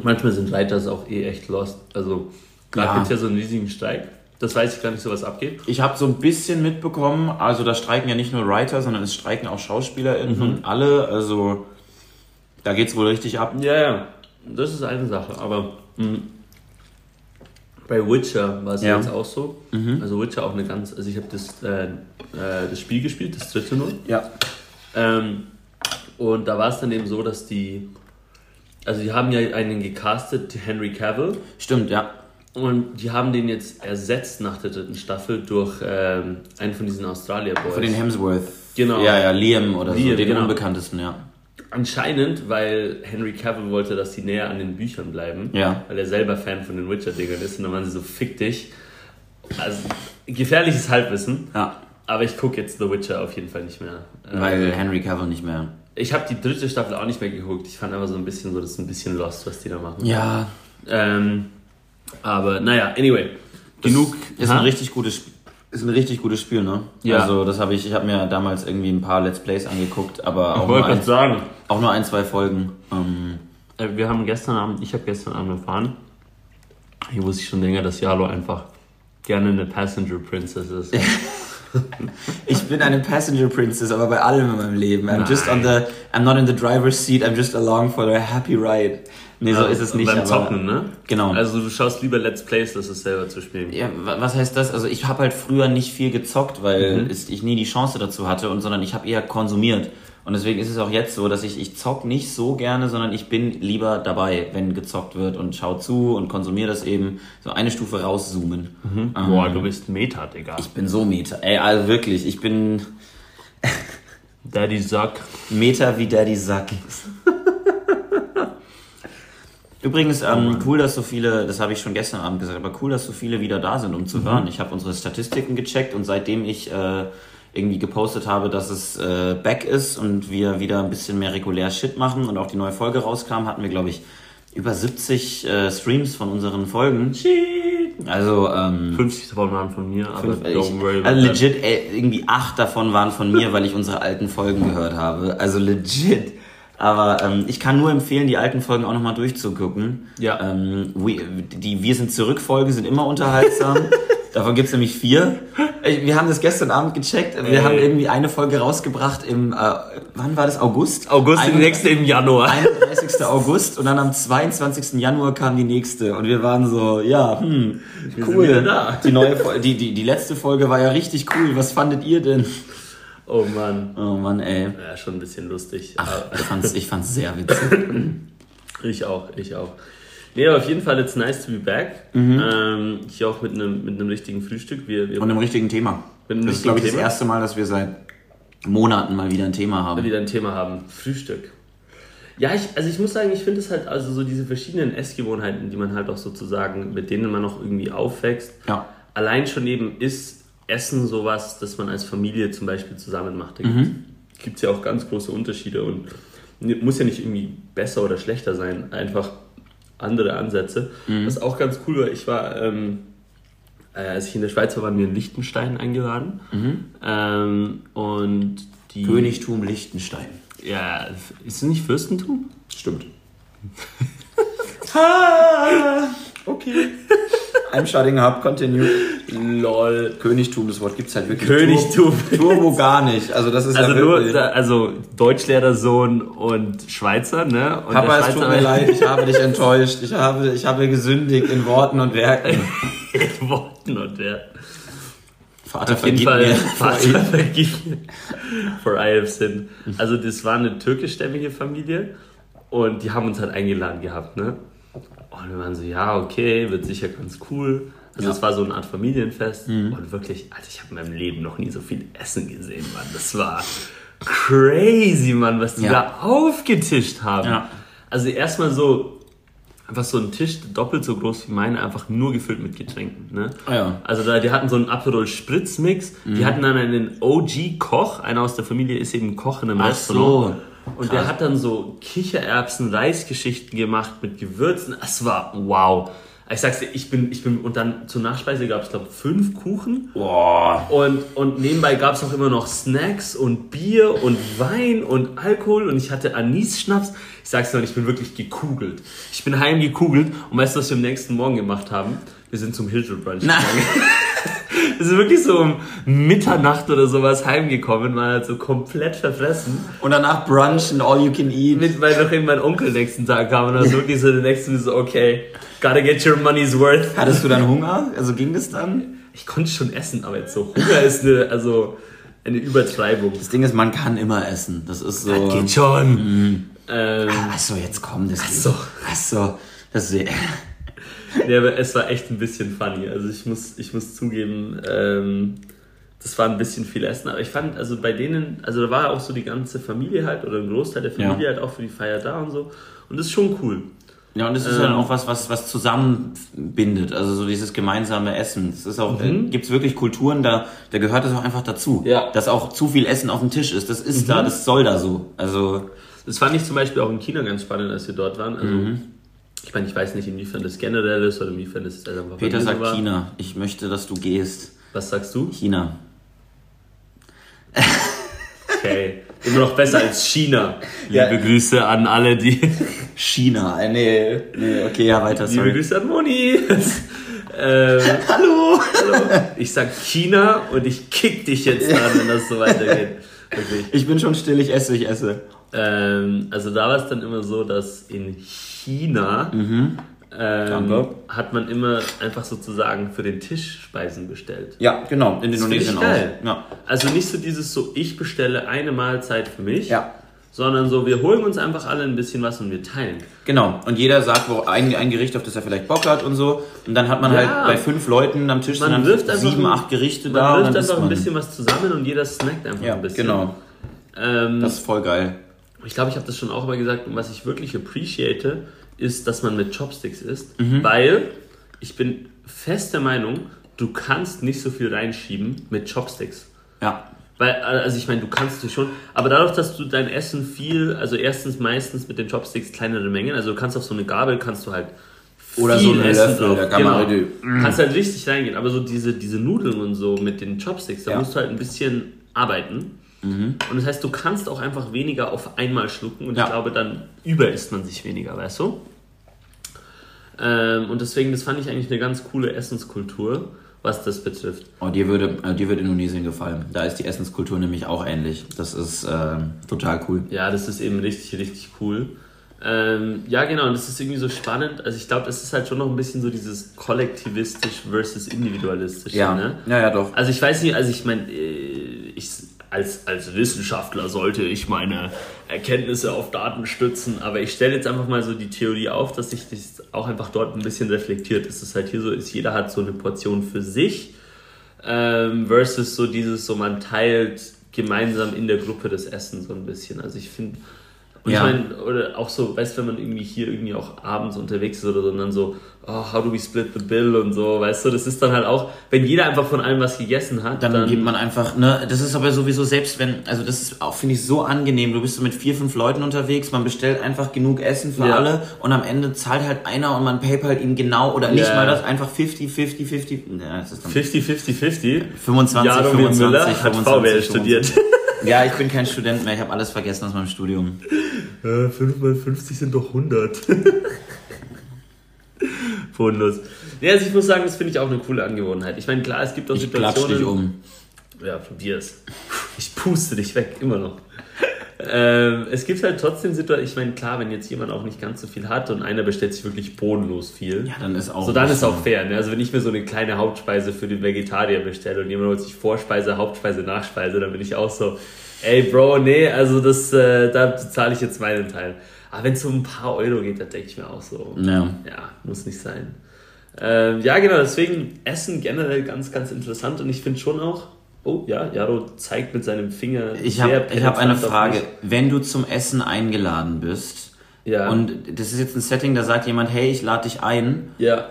Manchmal sind Writers auch eh echt lost. Also, gerade gibt es ja so einen riesigen Streik. Das weiß ich gar nicht, so was abgeht. Ich habe so ein bisschen mitbekommen, also da streiken ja nicht nur Writer, sondern es streiken auch SchauspielerInnen und alle. Also da geht's wohl richtig ab. Ja, ja. Das ist eine Sache. Aber mh, bei Witcher war es Ja. jetzt auch so. Also Witcher auch eine ganz. Also ich habe das, äh, äh, das Spiel gespielt, das dritte nur. Ja. Ähm, und da war es dann eben so, dass die. Also die haben ja einen gecastet, Henry Cavill. Stimmt, ja. Und die haben den jetzt ersetzt nach der dritten Staffel durch ähm, einen von diesen Australier Boys. Für den Hemsworth. Genau. Ja, ja, Liam oder so, Liam, den genau. unbekanntesten, ja. Anscheinend, weil Henry Cavill wollte, dass die näher an den Büchern bleiben. Ja. Weil er selber Fan von den Witcher-Dingern ist. Und dann waren sie so, fick dich. Also, gefährliches Halbwissen. Ja, Aber ich gucke jetzt The Witcher auf jeden Fall nicht mehr. Ähm, weil Henry Cavill nicht mehr. Ich habe die dritte Staffel auch nicht mehr geguckt. Ich fand einfach so ein bisschen so, das ist ein bisschen lost, was die da machen. Ja, Ähm, aber naja, anyway. Genug. Ist Ha? ein richtig gutes Sp- ist ein richtig gutes Spiel, ne? Ja. Also das habe ich, ich habe mir damals irgendwie ein paar Let's Plays angeguckt, aber auch nur, ein, sagen, auch nur ein, zwei Folgen. Ähm, äh, wir haben gestern Abend, ich habe gestern Abend erfahren, hier wusste ich schon länger, dass Yalo einfach gerne eine Passenger Princess ist. ich bin eine Passenger Princess, aber bei allem in meinem Leben. I'm just on the, I'm not in the driver's seat, I'm just along for the happy ride. Nee, so ist es nicht. Beim Zocken, ne? Genau. Also du schaust lieber Let's Plays, als es selber zu spielen. Ja, wa- was heißt das? Also ich habe halt früher nicht viel gezockt, weil es, ich nie die Chance dazu hatte, und sondern ich habe eher konsumiert. Und deswegen ist es auch jetzt so, dass ich, ich zock nicht so gerne, sondern ich bin lieber dabei, wenn gezockt wird und schau zu und konsumiere das eben. So eine Stufe rauszoomen. Ähm, Boah, du bist Meta, Digga. Ich bin so Meta. Ey, also wirklich, ich bin Daddy Sack. Meta wie Daddy Sack. Übrigens, ähm, cool, dass so viele, das habe ich schon gestern Abend gesagt, aber cool, dass so viele wieder da sind, um zu hören. Ich habe unsere Statistiken gecheckt und seitdem ich äh, irgendwie gepostet habe, dass es äh, back ist und wir wieder ein bisschen mehr regulär Shit machen und auch die neue Folge rauskam, hatten wir, glaube ich, über 70 äh, Streams von unseren Folgen. Also, ähm, 50 davon waren von mir, aber Fünf, ich, don't worry about also legit, ey, irgendwie acht davon waren von mir, weil ich unsere alten Folgen gehört habe. Also legit. Aber ähm, ich kann nur empfehlen, die alten Folgen auch nochmal durchzugucken. Ja. Ähm, we, die Wir sind zurück Folgen sind immer unterhaltsam. Davon gibt's nämlich vier. Wir haben das gestern Abend gecheckt. Wir Ey. haben irgendwie eine Folge rausgebracht im, äh, wann war das? August? August, die nächste im Januar. 31. August und dann am 22. Januar kam die nächste und wir waren so, ja, hm, Wir cool. Die neue die, die, die letzte Folge war ja richtig cool. Was fandet ihr denn? Oh Mann. Oh Mann, ey. Ja, schon ein bisschen lustig. Ach, ich fand's, ich fand's sehr witzig. Ich auch, ich auch. Nee, aber auf jeden Fall, it's nice to be back. Ähm, hier auch mit einem, mit einem richtigen Frühstück. Wir, wir Und einem richtigen Thema. Mit einem Das ist, glaube ich, das Thema? erste Mal, dass wir seit Monaten mal wieder ein Thema haben. wieder ein Thema haben. Frühstück. Ja, ich, also ich muss sagen, ich finde es halt, also so diese verschiedenen Essgewohnheiten, die man halt auch sozusagen, mit denen man noch irgendwie aufwächst. Ja. Allein schon eben ist Essen sowas, das man als Familie zum Beispiel zusammen macht. Da Mhm. gibt es ja auch ganz große Unterschiede und muss ja nicht irgendwie besser oder schlechter sein, einfach andere Ansätze. Mhm. Was auch ganz cool war, ich war, ähm, äh, als ich in der Schweiz war, waren wir in Liechtenstein eingeladen. Ähm, und die. Mhm. Königtum Liechtenstein. Ja, ist es nicht Fürstentum? Stimmt. okay. I'm shutting up, continue. Lol. Königtum, das Wort gibt's halt wirklich. Königtum. Turbo, Turbo gar nicht. Also das ist Also ja nur, wirklich. also Deutschlehrersohn und Schweizer, ne? Und Papa, es tut mir leid, ich habe dich enttäuscht. Ich habe, ich habe gesündigt in Worten und Werken. in Worten und der. Vater, Auf jeden vergib Fall, mir. Vater, vergib mir. For I have sinned. Also das war eine türkischstämmige Familie und die haben uns halt eingeladen gehabt, ne? Und wir waren so, ja, okay, wird sicher ganz cool. Also Ja. es war so eine Art Familienfest und wirklich, also ich habe in meinem Leben noch nie so viel Essen gesehen, Mann. Das war crazy, Mann, was die Ja. da aufgetischt haben. Ja. Also erstmal so, einfach so ein Tisch doppelt so groß wie meine, einfach nur gefüllt mit Getränken. Ne? Ah ja. Also da, die hatten so einen Aperol Spritz Mix, Mhm. die hatten dann einen OG Koch, einer aus der Familie ist eben Koch in einem Ach Restaurant. so. Und der hat dann so Kichererbsen, Reisgeschichten gemacht mit Gewürzen. Es war wow. Ich sag's dir, ich bin, ich bin, und dann zur Nachspeise gab es, glaube fünf Kuchen. Boah. Und, und nebenbei gab es auch immer noch Snacks und Bier und Wein und Alkohol und ich hatte Anis-Schnaps. Ich sag's dir, ich bin wirklich gekugelt. Ich bin heimgekugelt und weißt du, was wir am nächsten Morgen gemacht haben? Wir sind zum Hilton Brunch gegangen. Wir sind wirklich so um Mitternacht oder sowas heimgekommen, waren halt so komplett verfressen. Und danach Brunch und All You Can Eat. Mit, weil noch irgendwann mein Onkel nächsten Tag kam und dann war wirklich so der nächste so, okay, gotta get your money's worth. Hattest du dann Hunger? Also ging das dann? Ich konnte schon essen, aber jetzt so Hunger ist eine, also eine Übertreibung. Das Ding ist, man kann immer essen. Das ist so. Geht schon. Ähm, Achso, jetzt komm, das geht. so. Achso. Das ist, nee, aber es war echt ein bisschen funny. Also ich muss, ich muss zugeben, ähm, das war ein bisschen viel Essen, aber ich fand, also bei denen, also da war auch so die ganze Familie halt oder ein Großteil der Familie Ja. halt auch für die Feier da und so. Und das ist schon cool. Ja, und es ist Ähm. dann auch was, was, was zusammenbindet. Also so dieses gemeinsame Essen. Es ist auch, äh, gibt's wirklich Kulturen, da, da gehört es auch einfach dazu. Ja. Dass auch zu viel Essen auf dem Tisch ist. Das ist da, das soll da so. Also, Das fand ich zum Beispiel auch in China ganz spannend, als wir dort waren. Also, Mhm. Ich meine, ich weiß nicht, inwiefern das generell ist oder inwiefern das einfach bei Peter sagt war. China. Ich möchte, dass du gehst. Was sagst du? China. Okay. Immer noch besser als China. Ja. Liebe Grüße an alle, die. China. Äh, Nee, nee, okay, ja, weiter, Liebe sorry. Grüße an Moni. ähm, Hallo! hallo. Ich sag China und ich kick dich jetzt an, wenn das so weitergeht. Ich bin schon still, ich esse, ich esse. Ähm, also da war es dann immer so, dass in China ähm, Danke. hat man immer einfach sozusagen für den Tisch Speisen bestellt. Ja, genau, in Indonesien auch. Ja. Also nicht so dieses so, ich bestelle eine Mahlzeit für mich, ja, sondern so, wir holen uns einfach alle ein bisschen was und wir teilen. genau. Und jeder sagt, wo ein, ein Gericht, auf das er vielleicht Bock hat und so. Und dann hat man Ja. halt bei fünf Leuten am Tisch Man wirft einfach sieben, ein- acht Gerichte Man da und wirft einfach ein man. bisschen was zusammen und jeder snackt einfach Ja, ein bisschen. genau. Ähm, Das ist voll geil. ich glaube, ich habe das schon auch immer gesagt und was ich wirklich appreciate, ist, dass man mit Chopsticks isst, Mhm. weil ich bin fest der Meinung, du kannst nicht so viel reinschieben mit Chopsticks. Ja. Weil, also ich meine, du kannst du schon, aber dadurch, dass du dein Essen viel, also erstens meistens mit den Chopsticks kleinere Mengen, also du kannst auf so eine Gabel, kannst du halt Oder viel so eine Essen Löffel, drauf. da kann man genau. richtig- Kannst halt richtig reingehen, aber so diese, diese Nudeln und so mit den Chopsticks, da Ja. musst du halt ein bisschen arbeiten. Und das heißt, du kannst auch einfach weniger auf einmal schlucken und Ja. ich glaube, dann überisst man sich weniger, weißt du? Ähm, und deswegen, das fand ich eigentlich eine ganz coole Essenskultur, was das betrifft. Oh, dir würde, äh, dir wird Indonesien gefallen. Da ist die Essenskultur nämlich auch ähnlich. Das ist ähm, total cool. Ja, das ist eben richtig, richtig cool. Ähm, ja, genau, und das ist irgendwie so spannend. Also ich glaube, das ist halt schon noch ein bisschen so dieses kollektivistisch versus individualistisch. Ja, Ne? ja, ja, doch. Also ich weiß nicht, also ich meine, äh, ich, als, als Wissenschaftler sollte ich meine Erkenntnisse auf Daten stützen, aber ich stelle jetzt einfach mal so die Theorie auf, dass sich das auch einfach dort ein bisschen reflektiert. Es halt hier so ist, jeder hat so eine Portion für sich ähm, versus so dieses, so man teilt gemeinsam in der Gruppe das Essen so ein bisschen. Also ich finde, und Ja. ich meine, oder auch so, weißt du, wenn man irgendwie hier irgendwie auch abends unterwegs ist oder so, und dann so, oh, how do we split the bill und so, weißt du, das ist dann halt auch, wenn jeder einfach von allem was gegessen hat, Dann, dann, gibt man einfach, ne, das ist aber sowieso selbst wenn, also das ist auch, finde ich, so angenehm. Du bist so mit vier, fünf Leuten unterwegs, man bestellt einfach genug Essen für Ja. alle und am Ende zahlt halt einer und man paypal ihm genau oder nicht Ja. mal das, einfach 50, 50, 50, ja, das ist dann 50, 50, 50. 25, Jaromir 25, Müller hat 25, VWL studiert. Ja, ich bin kein Student mehr, ich habe alles vergessen aus meinem Studium. 5 mal 50 sind doch 100. Bodenlos. Ja, also ich muss sagen, das finde ich auch eine coole Angewohnheit. Ich meine, klar, es gibt auch Ich Situationen. dich um. Ja, probier's. Ich puste dich weg, immer noch. Ähm, es gibt halt trotzdem Situationen, ich meine, klar, wenn jetzt jemand auch nicht ganz so viel hat und einer bestellt sich wirklich bodenlos viel. Ja, dann ist auch. So, dann ist auch fair. Ne? Also wenn ich mir so eine kleine Hauptspeise für den Vegetarier bestelle und jemand holt sich Vorspeise, Hauptspeise, Nachspeise, dann bin ich auch so, ey Bro, nee, also das, äh, da zahle ich jetzt meinen Teil. Aber wenn es um ein paar Euro geht, dann denke ich mir auch so, Ja. ja, muss nicht sein. Ähm, ja, genau, deswegen Essen generell ganz, ganz interessant und ich finde schon auch, oh ja, Jaro zeigt mit seinem Finger. Ich habe hab eine Frage. Wenn du zum Essen eingeladen bist Ja. und das ist jetzt ein Setting, da sagt jemand, hey, ich lade dich ein. Ja.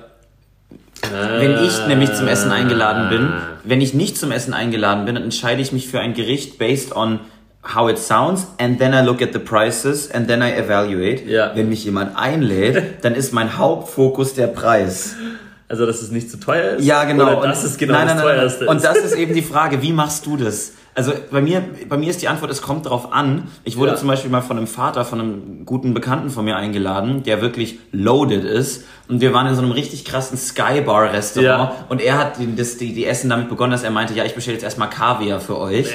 Wenn ich nämlich zum Essen eingeladen bin, wenn ich nicht zum Essen eingeladen bin, dann entscheide ich mich für ein Gericht based on how it sounds and then I look at the prices and then I evaluate. Ja. Wenn mich jemand einlädt, dann ist mein Hauptfokus der Preis. Also, dass es nicht zu teuer ist? Ja, genau. Oder dass es genau nein, das nein, nein, teuerste nein. Und ist? das ist eben die Frage, wie machst du das? Also bei mir, bei mir ist die Antwort, es kommt drauf an. Ich wurde Ja. zum Beispiel mal von einem Vater, von einem guten Bekannten von mir eingeladen, der wirklich loaded ist. Und wir waren in so einem richtig krassen Skybar-Restaurant. Ja. Und er hat die, das, die, die Essen damit begonnen, dass er meinte, ja, ich bestelle jetzt erstmal Kaviar für euch.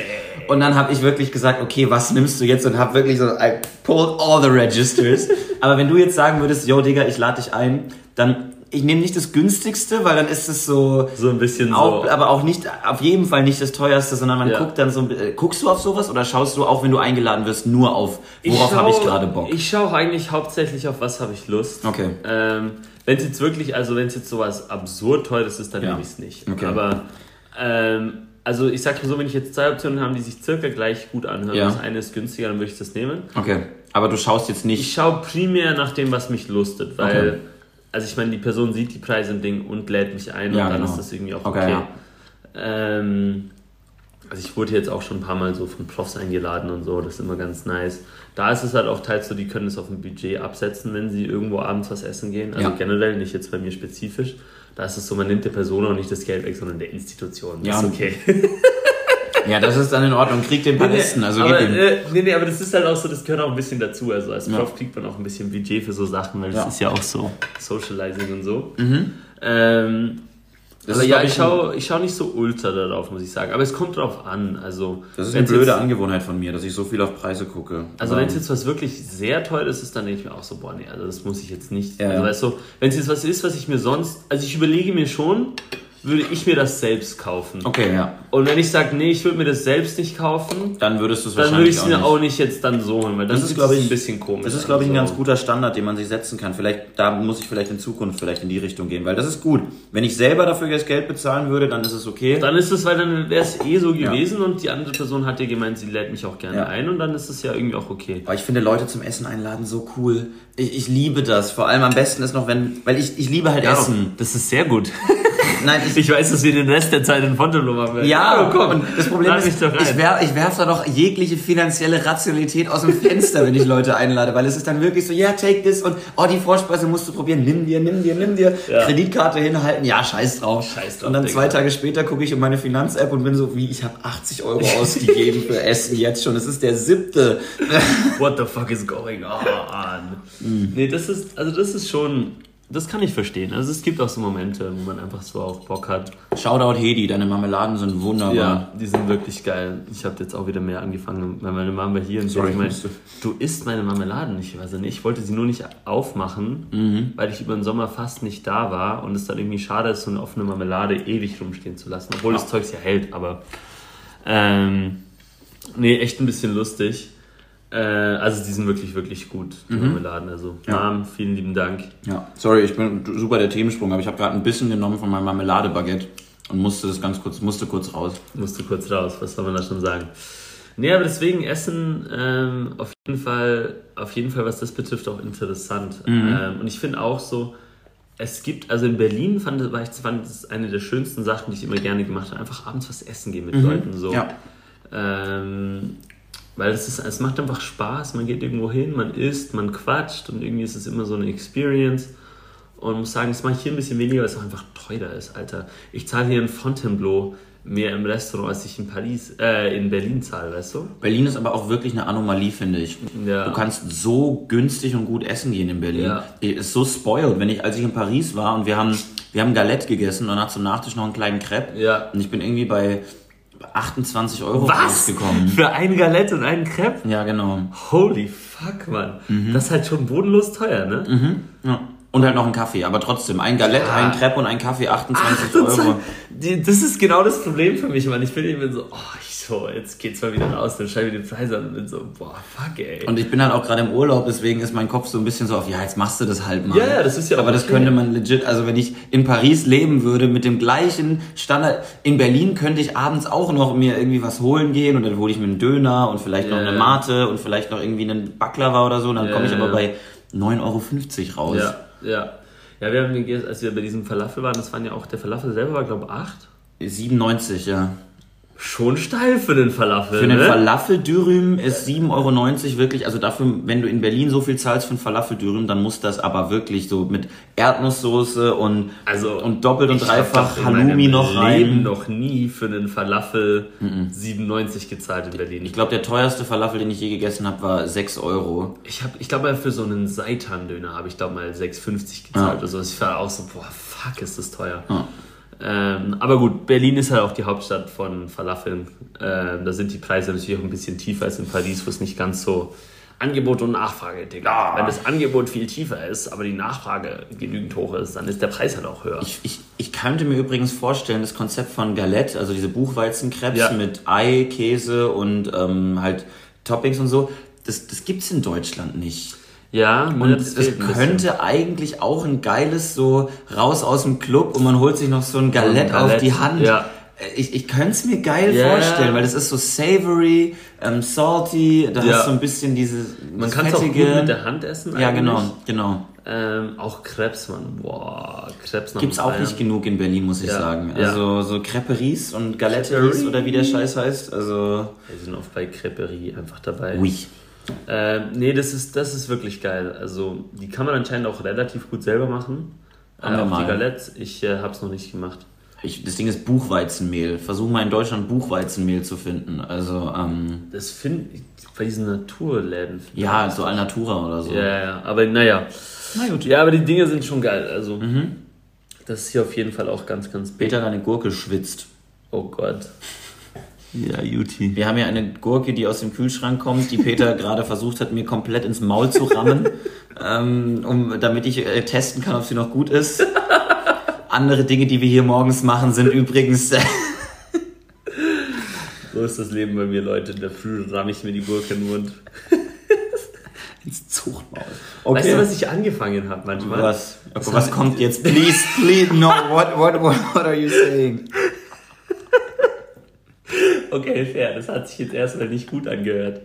Und dann habe ich wirklich gesagt, okay, was nimmst du jetzt? Und habe wirklich so, I pulled all the registers. Aber wenn du jetzt sagen würdest, yo Digga, ich lade dich ein, dann, ich nehme nicht das günstigste, weil dann ist es so, so ein bisschen auch, so. aber auch nicht, auf jeden Fall nicht das teuerste, sondern man Ja. guckt dann so, äh, guckst du auf sowas oder schaust du auch, wenn du eingeladen wirst, nur auf, worauf habe ich gerade Bock? Ich schaue eigentlich hauptsächlich auf was habe ich Lust. Okay. Ähm, wenn es jetzt wirklich, also wenn es jetzt sowas absurd teures ist, dann Ja. nehme ich es nicht. Okay. Aber ähm, also ich sag mal so, wenn ich jetzt zwei Optionen habe, die sich circa gleich gut anhören, Ja. das eine ist günstiger, dann würde ich das nehmen. Okay. Aber du schaust jetzt Ich nicht. schaue primär nach dem, was mich lustet, weil, Okay. Also ich meine, die Person sieht die Preise im Ding und lädt mich ein Ja, und dann genau. ist das irgendwie auch Okay, okay. ja. Ähm, also ich wurde jetzt auch schon ein paar Mal so von Profs eingeladen und so, das ist immer ganz nice. Da ist es halt auch teils so, die können es auf ein Budget absetzen, wenn sie irgendwo abends was essen gehen. Also Ja. generell, nicht jetzt bei mir spezifisch. Da ist es so, man nimmt der Person auch nicht das Geld weg, sondern der Institution. Das Ja, ist okay. Ja, das ist dann in Ordnung. Krieg den Palästen, also aber, gib ihm. äh, nee, nee, aber das ist halt auch so, das gehört auch ein bisschen dazu. Also als Ja. Prof kriegt man auch ein bisschen Budget für so Sachen, weil das Ja. Mhm. ist ja auch so Socializing und so. Ähm, Das aber ist, ja, ich schaue ich schau nicht so ultra darauf, muss ich sagen. Aber es kommt drauf an. Also, Das ist eine blöde jetzt, Angewohnheit von mir, dass ich so viel auf Preise gucke. Also wenn es jetzt was wirklich sehr teures ist, dann denke ich mir auch so, boah, nee, also das muss ich jetzt nicht. Ja, also ja. weißt du, wenn es jetzt was ist, was ich mir sonst, also ich überlege mir schon, würde ich mir das selbst kaufen. Okay, ja. Und wenn ich sage, nee, ich würde mir das selbst nicht kaufen, Dann würdest du es dann würde wahrscheinlich ich es auch mir nicht. auch nicht jetzt dann so holen, weil dann Das ist, glaube ich, ein bisschen komisch. Das ist, glaube ich, ein an, ganz so. guter Standard, den man sich setzen kann. Vielleicht, da muss ich vielleicht in Zukunft vielleicht in die Richtung gehen, weil das ist gut. Wenn ich selber dafür das Geld bezahlen würde, dann ist es okay. Dann ist es, weil dann wäre es eh so Ja. gewesen und die andere Person hat ja gemeint, sie lädt mich auch gerne Ja. ein und dann ist es ja irgendwie auch okay. Aber ich finde Leute zum Essen einladen so cool. Ich, ich liebe das. Vor allem am besten ist noch, wenn, weil ich, ich liebe halt Essen. das ist sehr gut. Nein, ich, Ich weiß, dass wir den Rest der Zeit in Fontelo werden. Ja, komm, und das Problem ist, ich, wer, ich werfe da doch jegliche finanzielle Rationalität aus dem Fenster, wenn ich Leute einlade, weil es ist dann wirklich so, ja, take this und oh, die Vorspeise musst du probieren, nimm dir, nimm dir, nimm dir, Ja. Kreditkarte hinhalten, ja, scheiß drauf. Scheiß drauf, Und dann Digga. zwei Tage später gucke ich in meine Finanz-App und bin so, wie, ich habe 80 Euro ausgegeben für Essen jetzt schon, es ist der siebte. What the fuck is going on? Mhm. Nee, das ist, also das ist schon, das kann ich verstehen. Also es gibt auch so Momente, wo man einfach so auch Bock hat. Shoutout Hedi, deine Marmeladen sind wunderbar. Ja, die sind wirklich geil. Ich habe jetzt auch wieder mehr angefangen, weil meine Mama hier und so Sorry, ich musste. du isst meine Marmeladen. Ich weiß ja nicht, ich wollte sie nur nicht aufmachen, Mhm. weil ich über den Sommer fast nicht da war und es dann irgendwie schade ist, so eine offene Marmelade ewig rumstehen zu lassen, obwohl das Zeugs ja hält, aber ähm, nee, echt ein bisschen lustig. Äh, also die sind wirklich, wirklich gut, die Marmeladen. Also Mhm. Ja. Mom, vielen lieben Dank. Ja, sorry, ich bin super der Themensprung, aber ich habe gerade ein bisschen genommen von meinem Marmeladebaguette und musste das ganz kurz, musste kurz raus. Musste kurz raus, was soll man da schon sagen? Nee, aber deswegen Essen ähm, auf jeden Fall, auf jeden Fall, was das betrifft, auch interessant. Ähm, und ich finde auch so, es gibt, also in Berlin fand, war ich, fand es eine der schönsten Sachen, die ich immer gerne gemacht habe, einfach abends was essen gehen mit Leuten. So. Ja. Ähm, weil es, ist, es macht einfach Spaß, man geht irgendwo hin, man isst, man quatscht und irgendwie ist es immer so eine Experience. Und muss sagen, das mache ich hier ein bisschen weniger, weil es auch einfach teurer ist, Alter. Ich zahle hier in Fontainebleau mehr im Restaurant, als ich in Paris, äh, in Berlin zahle, weißt du? Berlin ist aber auch wirklich eine Anomalie, finde ich. Ja. Du kannst so günstig und gut essen gehen in Berlin. Ja. Ist so spoiled. Wenn ich, als ich in Paris war und wir haben, wir haben Galette gegessen und hat zum Nachtisch noch einen kleinen Crepe. Ja. Und ich bin irgendwie bei 28 Euro Was? rausgekommen. Für ein Galette und einen Crepe? Ja, genau. Holy fuck, Mann. Das ist halt schon bodenlos teuer, ne? Ja. Und halt noch einen Kaffee. Aber trotzdem, ein Galette, Ja. ein Crepe und ein Kaffee, 28 Ach. Euro. Das ist genau das Problem für mich, Mann. Ich bin immer so, oh, ich so, jetzt geht's mal wieder raus, dann schreibe ich den Preis an und bin so, boah, fuck, ey. Und ich bin halt auch gerade im Urlaub, deswegen ist mein Kopf so ein bisschen so auf, ja, jetzt machst du das halt mal. Ja, ja, das ist ja auch Aber das okay. könnte man legit, also wenn ich in Paris leben würde mit dem gleichen Standard, in Berlin könnte ich abends auch noch mir irgendwie was holen gehen und dann hole ich mir einen Döner und vielleicht noch Ja, eine. Mate und vielleicht noch irgendwie einen Baklava oder so und dann Ja, komme ich aber bei 9,50 Euro raus. Ja, ja. Ja, wir haben gegessen, als wir bei diesem Falafel waren, das waren ja auch, der Falafel selber war, glaube ich, 8. 97, ja. Schon steil für den Falafel, Für den ne? Falafel-Dürüm ist 7,90 Euro wirklich, also dafür, wenn du in Berlin so viel zahlst für ein Falafel-Dürüm, dann muss das aber wirklich so mit Erdnusssoße und, Also, und doppelt und ich dreifach Halloumi noch rein. noch nie für einen Falafel 97 gezahlt in Berlin. Ich glaube, der teuerste Falafel, den ich je gegessen habe, war 6 Euro. Ich, hab, ich glaube, für so einen Seitan-Döner habe ich, glaube mal 6,50 gezahlt Ja. oder so. Ich war auch so, boah, fuck, ist das teuer. Ja. Ähm, aber gut, Berlin ist halt auch die Hauptstadt von Falafeln. Ähm, da sind die Preise natürlich auch ein bisschen tiefer als in Paris, wo es nicht ganz so Angebot und Nachfrage, Digga. Wenn das Angebot viel tiefer ist, aber die Nachfrage genügend hoch ist, dann ist der Preis halt auch höher. Ich, ich, ich könnte mir übrigens vorstellen, das Konzept von Galette, also diese Buchweizenkrebs Ja. mit Ei, Käse und ähm, halt Toppings und so, das, das gibt's in Deutschland nicht. Ja, Und es könnte eigentlich auch ein geiles so raus aus dem Club und man holt sich noch so ein Galette, Galette, auf die Hand. ja. ich, ich könnte es mir geil Ja. vorstellen, weil das ist so savory, ähm, salty, da Ja. hast du ein bisschen diese Man kann es auch gut mit der Hand essen. Ja, eigentlich. genau, genau. Ähm, auch Krebs, Mann. Boah, Krebs nach Gibt's dem auch nicht genug in Berlin, muss ich Ja, sagen. ja. Also so Creperies und Galetteries oder wie der Scheiß heißt. Also, Wir sind oft bei Creperie einfach dabei. oui. Ähm, nee, das ist, das ist wirklich geil. Also, die kann man anscheinend auch relativ gut selber machen. Haben äh, auch mal. die Galettes. Ich äh, hab's noch nicht gemacht. Ich, das Ding ist Buchweizenmehl. Versuch mal in Deutschland Buchweizenmehl zu finden. Also, ähm, Das finde ich bei diesen Naturläden. ja, so Alnatura oder so. Ja, ja, aber naja. Na gut. Ja, aber die Dinge sind schon geil. Also, Mhm. das ist hier auf jeden Fall auch ganz, ganz. Peter, deine Gurke schwitzt. Oh Gott. Ja, Juti. Wir haben ja eine Gurke, die aus dem Kühlschrank kommt, die Peter gerade versucht hat, mir komplett ins Maul zu rammen, ähm, um, damit ich äh, testen kann, ob sie noch gut ist. Andere Dinge, die wir hier morgens machen, sind übrigens. So ist das Leben bei mir, Leute. In der Früh ramme ich mir die Gurke in den Mund. ins Zuchtmaul. Weißt du, was ich angefangen habe manchmal? Was? Aber was kommt jetzt? Please, please, no, what, what, what, what are you saying? Okay, fair. Das hat sich jetzt erstmal nicht gut angehört.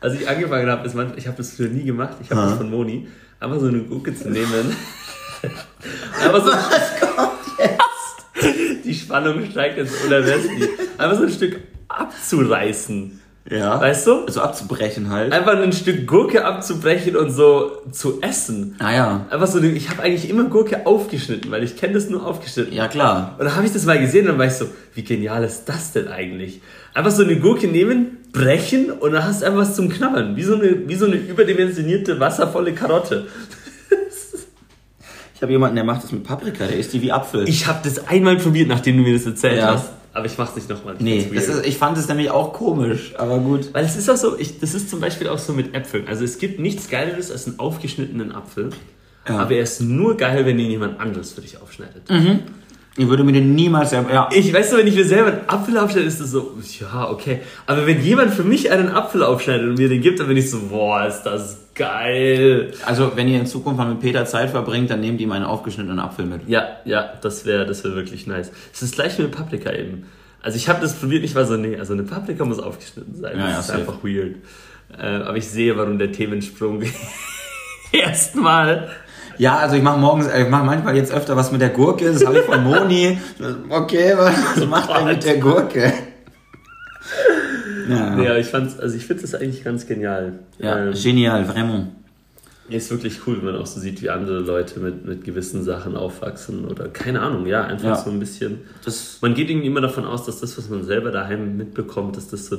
Was ich angefangen habe, ist manchmal, ich habe das früher nie gemacht. Ich habe das von Moni. Einfach so eine Gurke zu nehmen. Einfach so. Was kommt jetzt? Die Spannung steigt jetzt unermesslich. Einfach so ein Stück abzureißen. Ja. Weißt du? Also abzubrechen halt. Einfach ein Stück Gurke abzubrechen und so zu essen. Ah ja. Einfach so, ich habe eigentlich immer Gurke aufgeschnitten, weil ich kenne das nur aufgeschnitten. Ja, klar. Und dann habe ich das mal gesehen und dann war ich so, wie genial ist das denn eigentlich? Einfach so eine Gurke nehmen, brechen und dann hast du einfach was zum Knabbern. Wie so eine, wie so eine überdimensionierte, wasservolle Karotte. Ich habe jemanden, der macht das mit Paprika, der isst die wie Apfel. Ich habe das einmal probiert, nachdem du mir das erzählt Ja. hast. Aber ich mach's nicht nochmal. nee, das ist, ich fand es nämlich auch komisch, aber gut. Weil es ist auch so, ich, das ist zum Beispiel auch so mit Äpfeln. Also es gibt nichts Geileres als einen aufgeschnittenen Apfel. Ja. Aber er ist nur geil, wenn ihn jemand anderes für dich aufschneidet. Ich würde mir den niemals selber. Ja. Ich weiß so, wenn ich mir selber einen Apfel aufschneide, ist das so, ja, okay. Aber wenn jemand für mich einen Apfel aufschneidet und mir den gibt, dann bin ich so, boah, ist das geil. Also, wenn ihr in Zukunft mal mit Peter Zeit verbringt, dann nehmt ihm einen aufgeschnittenen Apfel mit. Ja, ja, das wäre das wär wirklich nice. Es ist gleich wie eine Paprika eben. Also ich habe das probiert, ich war so, nee, also eine Paprika muss aufgeschnitten sein. Ja, das ja, ist safe. einfach weird. Äh, aber ich sehe, warum der Themensprung erstmal. Ja, also ich mache morgens, äh, ich mache manchmal jetzt öfter was mit der Gurke, das habe ich von Moni. Okay, was macht er mit der Gurke? Ja, Nee, aber ich fand's, also ich finde das eigentlich ganz genial. ja Ähm, genial, vraiment. Ist wirklich cool, wenn man auch so sieht, wie andere Leute mit, mit gewissen Sachen aufwachsen oder keine Ahnung, ja, einfach Ja. so ein bisschen. Das, Man geht irgendwie immer davon aus, dass das, was man selber daheim mitbekommt, dass das so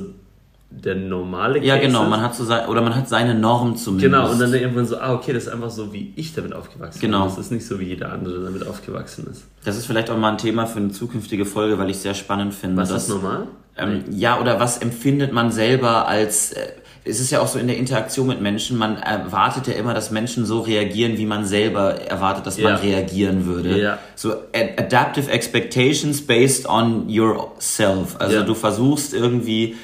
der normale ja, Case genau, ist. man hat so sein, oder man hat seine Norm zumindest. Genau, und dann irgendwann so, ah, okay, das ist einfach so, wie ich damit aufgewachsen Genau. bin. Das ist nicht so, wie jeder andere damit aufgewachsen ist. Das ist vielleicht auch mal ein Thema für eine zukünftige Folge, weil ich sehr spannend finde. Was dass- ist normal? Ähm, ja, oder was empfindet man selber als. Äh, es ist ja auch so in der Interaktion mit Menschen, man erwartet ja immer, dass Menschen so reagieren, wie man selber erwartet, dass Ja. man reagieren würde. Ja. So ad adaptive expectations based on yourself. Also Ja. du versuchst irgendwie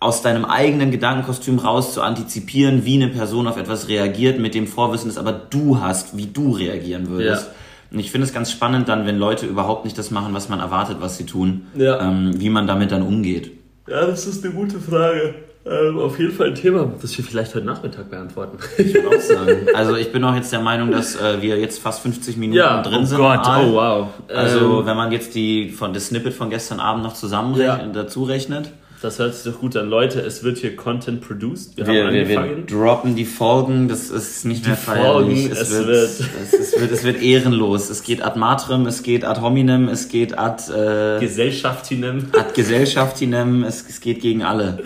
aus deinem eigenen Gedankenkostüm raus zu antizipieren, wie eine Person auf etwas reagiert, mit dem Vorwissen, das aber du hast, wie du reagieren würdest. Ja. Und ich finde es ganz spannend dann, wenn Leute überhaupt nicht das machen, was man erwartet, was sie tun, Ja. ähm, wie man damit dann umgeht. Ja, das ist eine gute Frage. Ähm, auf jeden Fall ein Thema, das wir vielleicht heute Nachmittag beantworten. Ich würde auch sagen. Also ich bin auch jetzt der Meinung, dass äh, wir jetzt fast 50 Minuten ja, drin oh sind. Gott, oh wow. Also ähm, wenn man jetzt die von das Snippet von gestern Abend noch zusammenrechnet, dazu rechnet. Das hört sich doch gut an. Leute, es wird hier Content produced. Wir, Wir, haben wir, wir angefangen. droppen die Folgen, das ist nicht mehr feierlich. Folgen, es, es wird, wird- Es, es, wird, es wird ehrenlos. Es geht ad matrem, es geht ad hominem, es geht ad, äh, Gesellschaftinem ad gesellschaftinem, es, es geht gegen alle.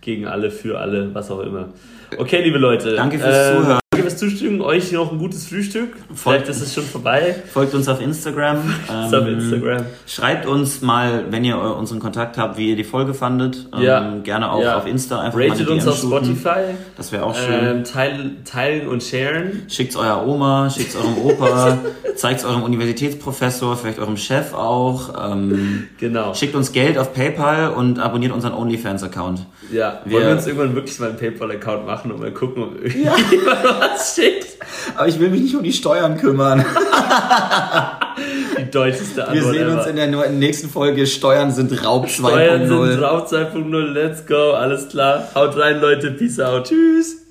gegen alle, für alle, was auch immer. Okay, liebe Leute. Danke fürs Zuhören. Danke fürs Zustimmen. Euch noch ein gutes Frühstück. Vielleicht ist es schon vorbei. Folgt uns auf Instagram. Auf ähm, Instagram. Schreibt uns mal, wenn ihr unseren Kontakt habt, wie ihr die Folge fandet. Ähm, Ja. Gerne auch Ja. auf Insta einfach mal Ratet uns auf shooten. Spotify. Das wäre auch schön. Ähm, teilen, teilen und sharen. Schickt's eurer Oma, schickt's eurem Opa, zeigt's eurem Universitätsprofessor, vielleicht eurem Chef auch. Ähm, Genau. schickt uns Geld auf PayPal und abonniert unseren OnlyFans-Account. Ja, Wir- wollen wir uns irgendwann wirklich mal einen PayPal-Account machen und mal gucken, ob irgendjemand was schickt? Aber ich will mich nicht um die Steuern kümmern. Die deutscheste Wir Antwort sehen uns ever. in der nächsten Folge. Steuern sind Raub 2.0. Steuern sind drauf 2.0, let's go, alles klar. Haut rein, Leute, peace out. Tschüss.